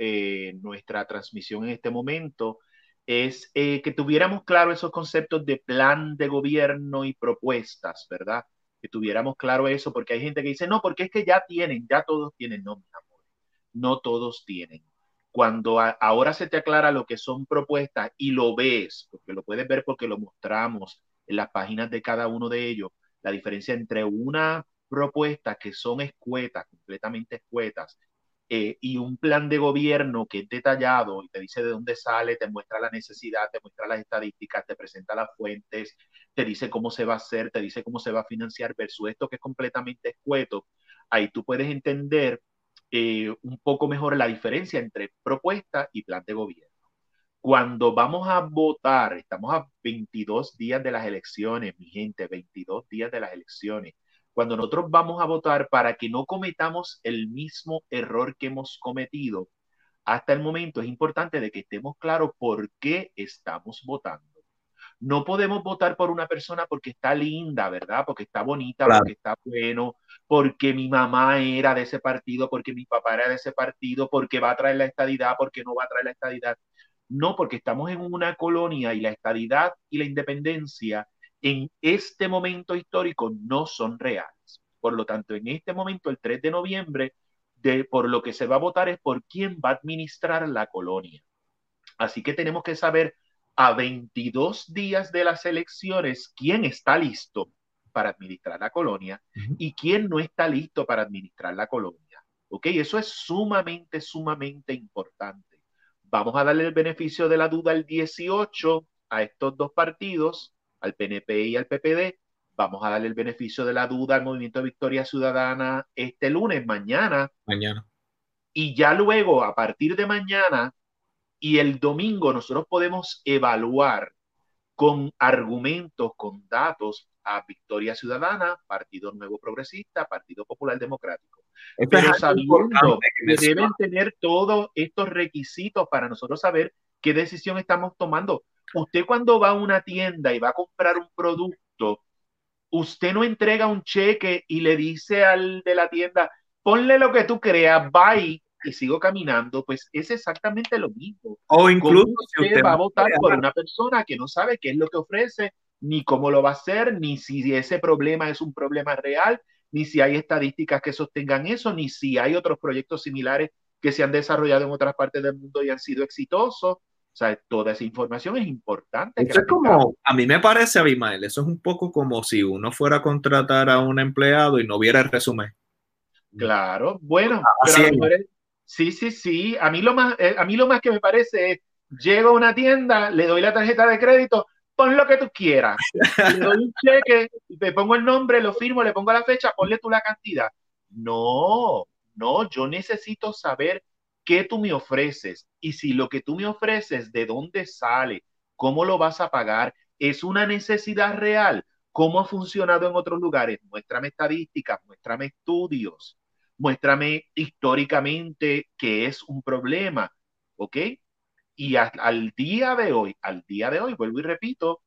nuestra transmisión en este momento, es eh, que tuviéramos claro esos conceptos de plan de gobierno y propuestas, ¿verdad? Que tuviéramos claro eso, porque hay gente que dice, no, porque es que ya tienen, ya todos tienen, no, mi amor, no todos tienen. Cuando ahora se te aclara lo que son propuestas y lo ves, porque lo puedes ver porque lo mostramos en las páginas de cada uno de ellos, la diferencia entre una propuesta que son escuetas, completamente escuetas, eh, y un plan de gobierno que es detallado y te dice de dónde sale, te muestra la necesidad, te muestra las estadísticas, te presenta las fuentes, te dice cómo se va a hacer, te dice cómo se va a financiar versus esto que es completamente escueto, ahí tú puedes entender eh, un poco mejor la diferencia entre propuesta y plan de gobierno. Cuando vamos a votar, estamos a 22 días de las elecciones, mi gente, 22 días de las elecciones cuando nosotros vamos a votar para que no cometamos el mismo error que hemos cometido, hasta el momento es importante de que estemos claros por qué estamos votando. No podemos votar por una persona porque está linda, ¿verdad? Porque está bonita, porque está bueno, porque mi mamá era de ese partido, porque mi papá era de ese partido, porque va a traer la estadidad, porque no va a traer la estadidad. No, porque estamos en una colonia y la estadidad y la independencia en este momento histórico no son reales. Por lo tanto, en este momento, el 3 de noviembre, de, por lo que se va a votar es por quién va a administrar la colonia. Así que tenemos que saber a 22 días de las elecciones quién está listo para administrar la colonia y quién no está listo para administrar la colonia. ¿Ok? Eso es sumamente, sumamente importante. Vamos a darle el beneficio de la duda al 18 a estos dos partidos, al PNP y al PPD. Vamos a darle el beneficio de la duda al Movimiento de Victoria Ciudadana este lunes, mañana.
Mañana.
Y ya luego, a partir de mañana y el domingo, nosotros podemos evaluar con argumentos, con datos a Victoria Ciudadana, Partido Nuevo Progresista, Partido Popular Democrático. Pero sabiendo que deben tener todos estos requisitos para nosotros saber qué decisión estamos tomando. Usted cuando va a una tienda y va a comprar un producto, usted no entrega un cheque y le dice al de la tienda, ponle lo que tú creas, bye, y sigo caminando, pues es exactamente lo mismo.
O incluso
si usted va a votar por una persona que no sabe qué es lo que ofrece, ni cómo lo va a hacer, ni si ese problema es un problema real, ni si hay estadísticas que sostengan eso, ni si hay otros proyectos similares que se han desarrollado en otras partes del mundo y han sido exitosos. O sea, toda esa información es importante.
Eso es como, a mí me parece, Abimael, eso es un poco como si uno fuera a contratar a un empleado y no viera el resumen.
Claro, bueno, pero sí, sí, sí. A mí, lo más, eh, a mí lo más que me parece es, llego a una tienda, le doy la tarjeta de crédito, pon lo que tú quieras. Le doy un cheque, te pongo el nombre, lo firmo, le pongo la fecha, ponle tú la cantidad. No, no, yo necesito saber qué tú me ofreces y si lo que tú me ofreces, de dónde sale, cómo lo vas a pagar, es una necesidad real, cómo ha funcionado en otros lugares. Muéstrame estadísticas, muéstrame estudios, muéstrame históricamente que es un problema, ¿ok? Y al día de hoy, al día de hoy, vuelvo y repito,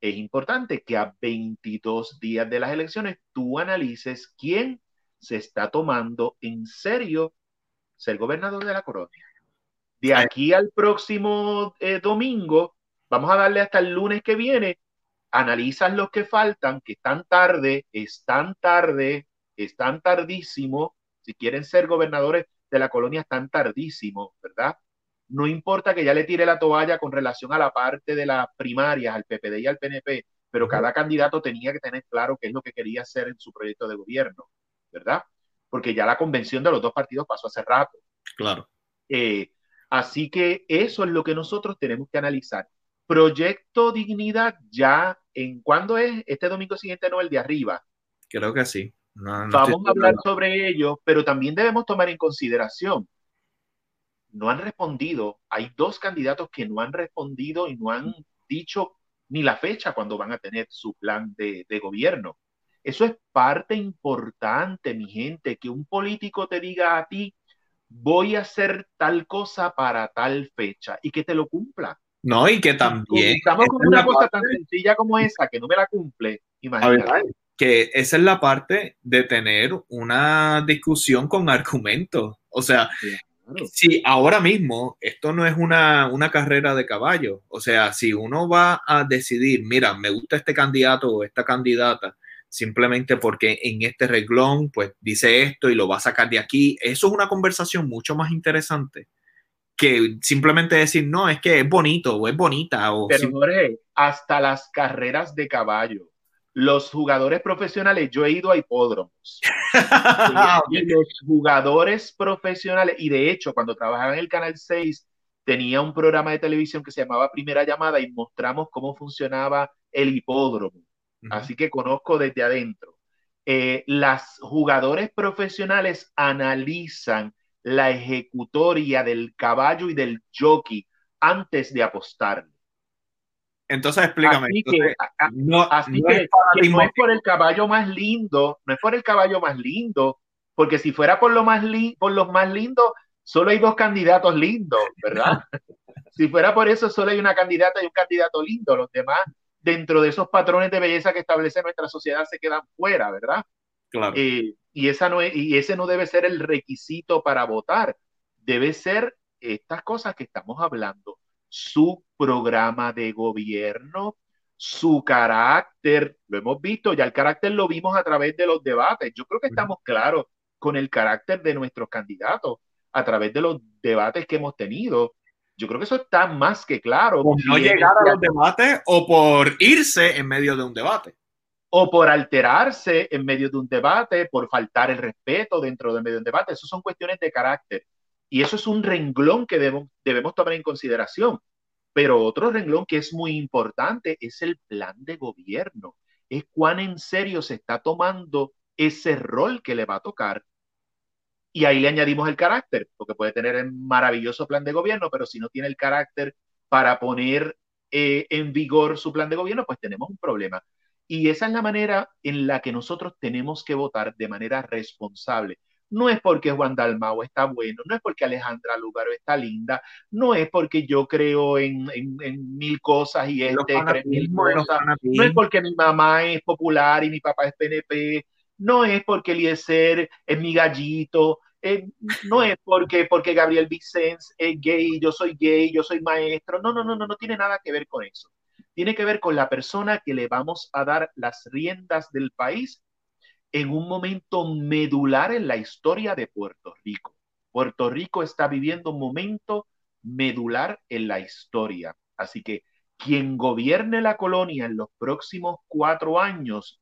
es importante que a 22 días de las elecciones tú analices quién se está tomando en serio ser gobernador de la colonia. De aquí al próximo eh, domingo, vamos a darle hasta el lunes que viene, analizas los que faltan, que están tarde, están tarde, están tardísimo. Si quieren ser gobernadores de la colonia, están tardísimo, ¿verdad? No importa que ya le tire la toalla con relación a la parte de las primarias, al PPD y al PNP, pero cada candidato tenía que tener claro qué es lo que quería hacer en su proyecto de gobierno, ¿verdad? Porque ya la convención de los dos partidos pasó hace rato.
Claro.
Eh, así que eso es lo que nosotros tenemos que analizar. Proyecto Dignidad ya en cuándo es este domingo siguiente, no el de arriba.
Creo que sí.
Vamos a hablar sobre ello, pero también debemos tomar en consideración no han respondido. Hay dos candidatos que no han respondido y no han dicho ni la fecha cuando van a tener su plan de, gobierno. Eso es parte importante, mi gente, que un político te diga a ti, voy a hacer tal cosa para tal fecha y que te lo cumpla.
No, y que también.
Estamos con una cosa tan sencilla como esa que no me la cumple. Imagínate.
que esa es la parte de tener una discusión con argumentos. O sea, Sí, ahora mismo esto no es una, carrera de caballo. O sea, si uno va a decidir, mira, me gusta este candidato o esta candidata, simplemente porque en este reglón, pues dice esto y lo va a sacar de aquí, eso es una conversación mucho más interesante que simplemente decir, no, es que es bonito o es bonita. O
Pero, hasta las carreras de caballo los jugadores profesionales, yo he ido a hipódromos. y los jugadores profesionales, y de hecho, cuando trabajaba en el Canal 6, tenía un programa de televisión que se llamaba Primera Llamada y mostramos cómo funcionaba el hipódromo. Así que conozco desde adentro. Eh, las jugadores profesionales analizan la ejecutoria del caballo y del jockey antes de apostar.
Entonces explícame.
Así que, no, es, por el caballo más lindo, no es por el caballo más lindo, porque si fuera por, lo más por los más lindos, solo hay dos candidatos lindos, ¿verdad? si fuera por eso, solo hay una candidata y un candidato lindo. Los demás, dentro de esos patrones de belleza que establece nuestra sociedad, se quedan fuera, ¿verdad?
Claro.
Eh, y, esa no y ese no debe ser el requisito para votar. Debe ser estas cosas que estamos hablando su programa de gobierno, su carácter, lo hemos visto, ya el carácter lo vimos a través de los debates. Yo creo que estamos claros con el carácter de nuestros candidatos a través de los debates que hemos tenido. Yo creo que eso está más que claro.
Por no llegar a los debates o por irse en medio de un debate.
o por alterarse en medio de un debate, por faltar el respeto dentro del medio de un debate. Eso son cuestiones de carácter. Y eso es un renglón que debemos, debemos tomar en consideración. Pero otro renglón que es muy importante es el plan de gobierno. Es cuán en serio se está tomando ese rol que le va a tocar. Y ahí le añadimos el carácter, porque puede tener el maravilloso plan de gobierno, pero si no tiene el carácter para poner eh, en vigor su plan de gobierno, pues tenemos un problema. Y esa es la manera en la que nosotros tenemos que votar de manera responsable. No es porque Juan Dalmao está bueno, no es porque Alejandra Lugaro está linda, no es porque yo creo en, mil cosas y este cree mil cosas, no es porque mi mamá es popular y mi papá es PNP, no es porque Eliezer es mi gallito, eh, no es porque, porque Gabriel Vicens es gay, yo soy gay, yo soy maestro, no, no, no, no, no tiene nada que ver con eso. Tiene que ver con la persona que le vamos a dar las riendas del país en un momento medular en la historia de Puerto Rico. Puerto Rico está viviendo un momento medular en la historia. Así que quien gobierne la colonia en los próximos cuatro años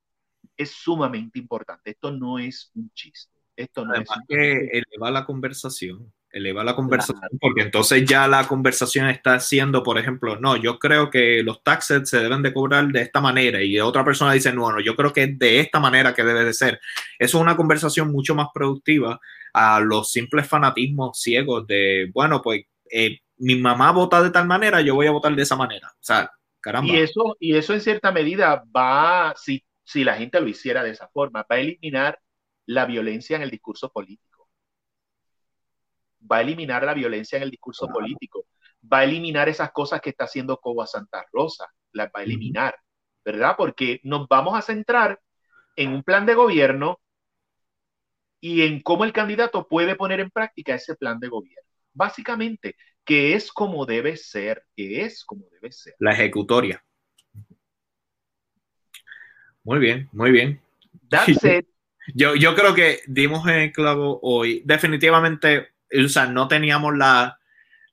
es sumamente importante. Esto no es un chiste. Esto no es
que eleva la conversación eleva la conversación, porque entonces ya la conversación está siendo, por ejemplo, no, yo creo que los taxes se deben de cobrar de esta manera y otra persona dice, no, no, yo creo que es de esta manera que debe de ser. Eso es una conversación mucho más productiva a los simples fanatismos ciegos de, bueno, pues eh, mi mamá vota de tal manera, yo voy a votar de esa manera. O sea, caramba.
Y eso, y eso en cierta medida va, si, si la gente lo hiciera de esa forma, va a eliminar la violencia en el discurso político va a eliminar la violencia en el discurso político, va a eliminar esas cosas que está haciendo Coba Santa Rosa, las va a eliminar, ¿verdad? Porque nos vamos a centrar en un plan de gobierno y en cómo el candidato puede poner en práctica ese plan de gobierno. Básicamente, que es como debe ser, que es como debe ser.
La ejecutoria. Muy bien, muy bien. That's it. Yo, yo creo que dimos el clavo hoy. Definitivamente o sea, no teníamos la,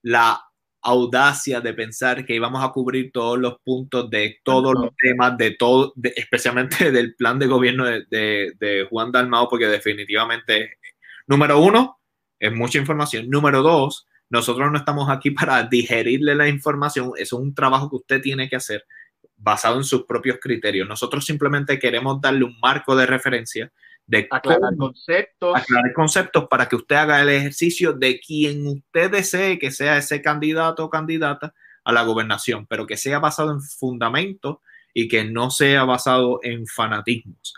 la audacia de pensar que íbamos a cubrir todos los puntos de todos los temas, de todo, especialmente del plan de gobierno de, de, Juan Dalmao, porque definitivamente, número uno, es mucha información. Número dos, nosotros no estamos aquí para digerirle la información, es un trabajo que usted tiene que hacer basado en sus propios criterios. Nosotros simplemente queremos darle un marco de referencia de
aclarar conceptos.
Aclarar conceptos para que usted haga el ejercicio de quien usted desee que sea ese candidato o candidata a la gobernación, pero que sea basado en fundamentos y que no sea basado en fanatismos.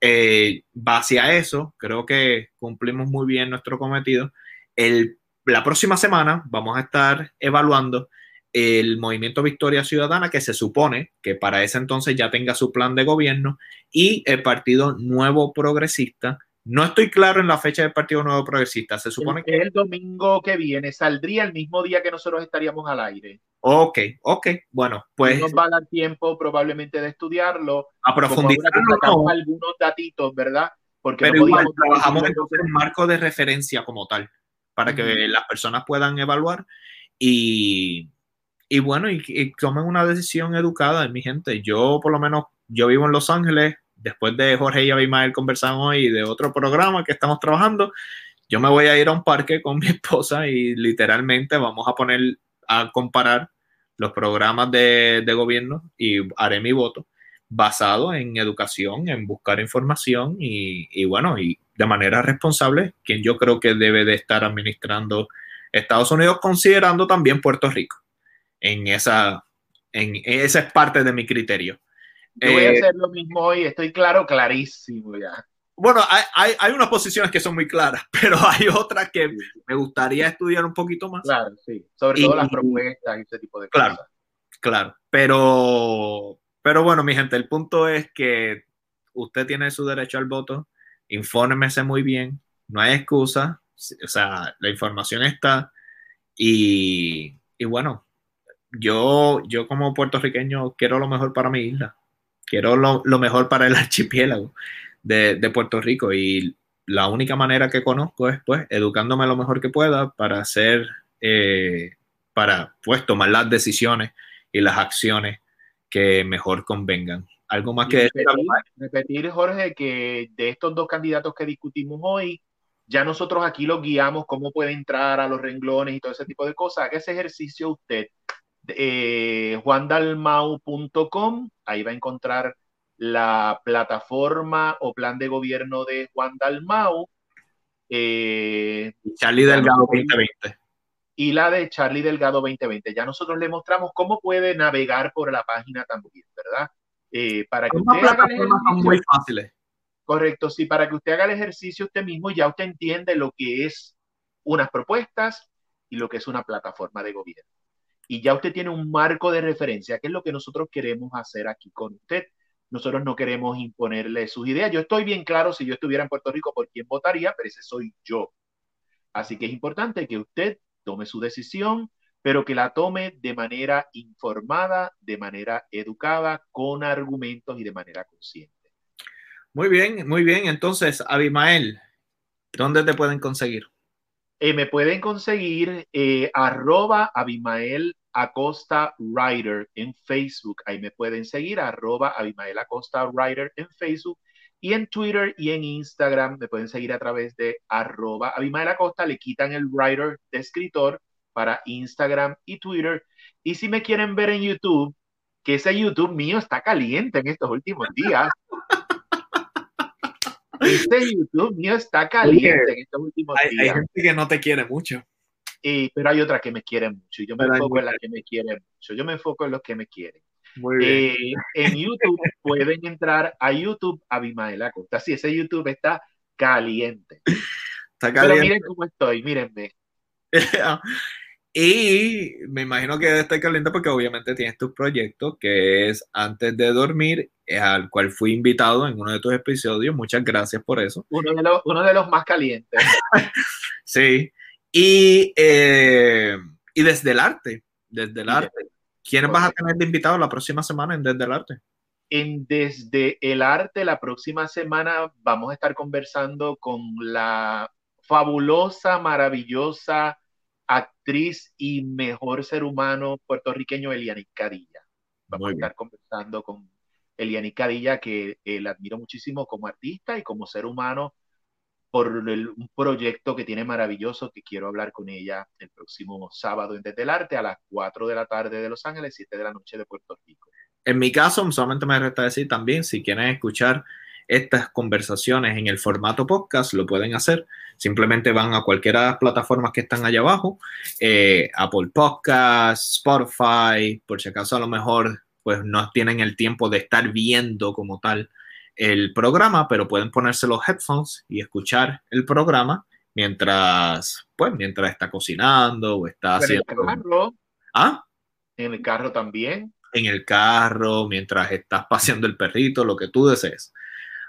Eh, base a eso, creo que cumplimos muy bien nuestro cometido. El, la próxima semana vamos a estar evaluando el movimiento Victoria Ciudadana, que se supone que para ese entonces ya tenga su plan de gobierno, y el Partido Nuevo Progresista. No estoy claro en la fecha del Partido Nuevo Progresista. Se supone
que el domingo que viene saldría el mismo día que nosotros estaríamos al aire.
Ok, ok. Bueno, pues.
Nos va a dar tiempo probablemente de estudiarlo.
A profundizar
algunos datitos, ¿verdad?
Porque Pero igual, trabajamos en un marco de referencia como tal, para que las personas puedan evaluar y, y bueno, y, tomen una decisión educada, mi gente. Yo, por lo menos, yo vivo en Los Ángeles. Después de Jorge y Abimael conversando hoy de otro programa que estamos trabajando, yo me voy a ir a un parque con mi esposa y literalmente vamos a poner a comparar los programas de, de gobierno y haré mi voto basado en educación, en buscar información y, y, bueno, y de manera responsable, quien yo creo que debe de estar administrando Estados Unidos, considerando también Puerto Rico en esa, en, esa es parte de mi criterio.
Yo voy a eh, hacer lo mismo hoy, estoy claro, clarísimo ya.
Bueno, hay, hay, hay, unas posiciones que son muy claras, pero hay otras que me gustaría estudiar un poquito más.
Claro, sí, sobre todo las propuestas y ese tipo de
cosas. Claro, claro, pero, pero bueno, mi gente, el punto es que usted tiene su derecho al voto, infórmese muy bien, no hay excusa, o sea, la información está y, y bueno, yo, yo como puertorriqueño quiero lo mejor para mi isla, quiero lo, mejor para el archipiélago de, Puerto Rico y la única manera que conozco es pues educándome lo mejor que pueda para hacer, eh, para pues tomar las decisiones y las acciones que mejor convengan ¿Algo más que?
Repetir, Jorge, que de estos dos candidatos que discutimos hoy, ya nosotros aquí los guiamos cómo puede entrar a los renglones y todo ese tipo de cosas. Haga ese ejercicio usted. Eh, juandalmau.com, ahí va a encontrar la plataforma o plan de gobierno de Juan Dalmau.
Eh, Charlie Delgado 2020.
Y la de Charlie Delgado 2020. Ya nosotros le mostramos cómo puede navegar por la página también, ¿verdad? Eh, para que usted haga el ejercicio, muy fáciles. Correcto, sí, para que usted haga el ejercicio usted mismo, ya usted entiende lo que es unas propuestas y lo que es una plataforma de gobierno. Y ya usted tiene un marco de referencia, que es lo que nosotros queremos hacer aquí con usted. Nosotros no queremos imponerle sus ideas. Yo estoy bien claro si yo estuviera en Puerto Rico por quién votaría, pero ese soy yo. Así que es importante que usted tome su decisión, pero que la tome de manera informada, de manera educada, con argumentos y de manera consciente.
Muy bien, muy bien. Entonces, Abimael, ¿dónde te pueden conseguir?
Eh, me pueden conseguir eh, arroba Abimael Acosta Writer en Facebook. Ahí me pueden seguir, arroba Abimael Acosta Writer en Facebook. Y en Twitter y en Instagram me pueden seguir a través de arroba Abimael Acosta. Le quitan el writer de escritor para Instagram y Twitter. Y si me quieren ver en YouTube, que ese YouTube mío está caliente en estos últimos días. Este YouTube mío está caliente en estos últimos
días. Hay gente que no te quiere mucho.
Pero hay otra que me quiere mucho. Y yo me enfoco en la que me quiere mucho. Yo me enfoco en los que me quieren. Muy bien. Eh, en YouTube pueden entrar a YouTube Abimael Acosta. Sí, ese YouTube está caliente. Está caliente. Pero miren cómo estoy, mírenme.
Y me imagino que estar caliente porque obviamente tienes tu proyecto que es Antes de Dormir, eh, al cual fui invitado en uno de tus episodios. Muchas gracias por eso.
Uno de los, uno de los más calientes.
sí. Y, eh, y desde el arte, desde el arte. ¿Quiénes vas a tener de invitado la próxima semana en Desde el Arte?
En Desde el Arte, la próxima semana vamos a estar conversando con la fabulosa, maravillosa actriz y mejor ser humano puertorriqueño Eliani Cadilla. Vamos a estar conversando con Eliani Cadilla, que eh, la admiro muchísimo como artista y como ser humano por un proyecto que tiene maravilloso que quiero hablar con ella el próximo sábado en Desde el Arte a las 4 de la tarde de Los Ángeles, 7 de la noche de Puerto Rico.
En mi caso, solamente me resta decir también, si quieren escuchar estas conversaciones en el formato podcast, lo pueden hacer. Simplemente van a cualquiera de las plataformas que están allá abajo, eh, Apple Podcasts, Spotify, por si acaso a lo mejor pues no tienen el tiempo de estar viendo como tal el programa, pero pueden ponerse los headphones y escuchar el programa mientras, pues, mientras está cocinando o está haciendo.
En el carro.
¿Ah?
En el carro también.
En el carro, mientras estás paseando el perrito, lo que tú desees.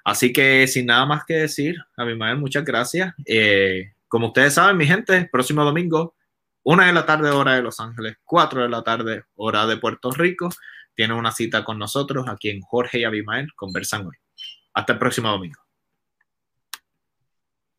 Así que sin nada más que decir, a mi madre, muchas gracias. Eh, como ustedes saben, mi gente, próximo domingo, una de la tarde, hora de Los Ángeles, cuatro de la tarde, hora de Puerto Rico. Tienen una cita con nosotros aquí en Jorge y Abimael. Conversan hoy. Hasta el próximo domingo.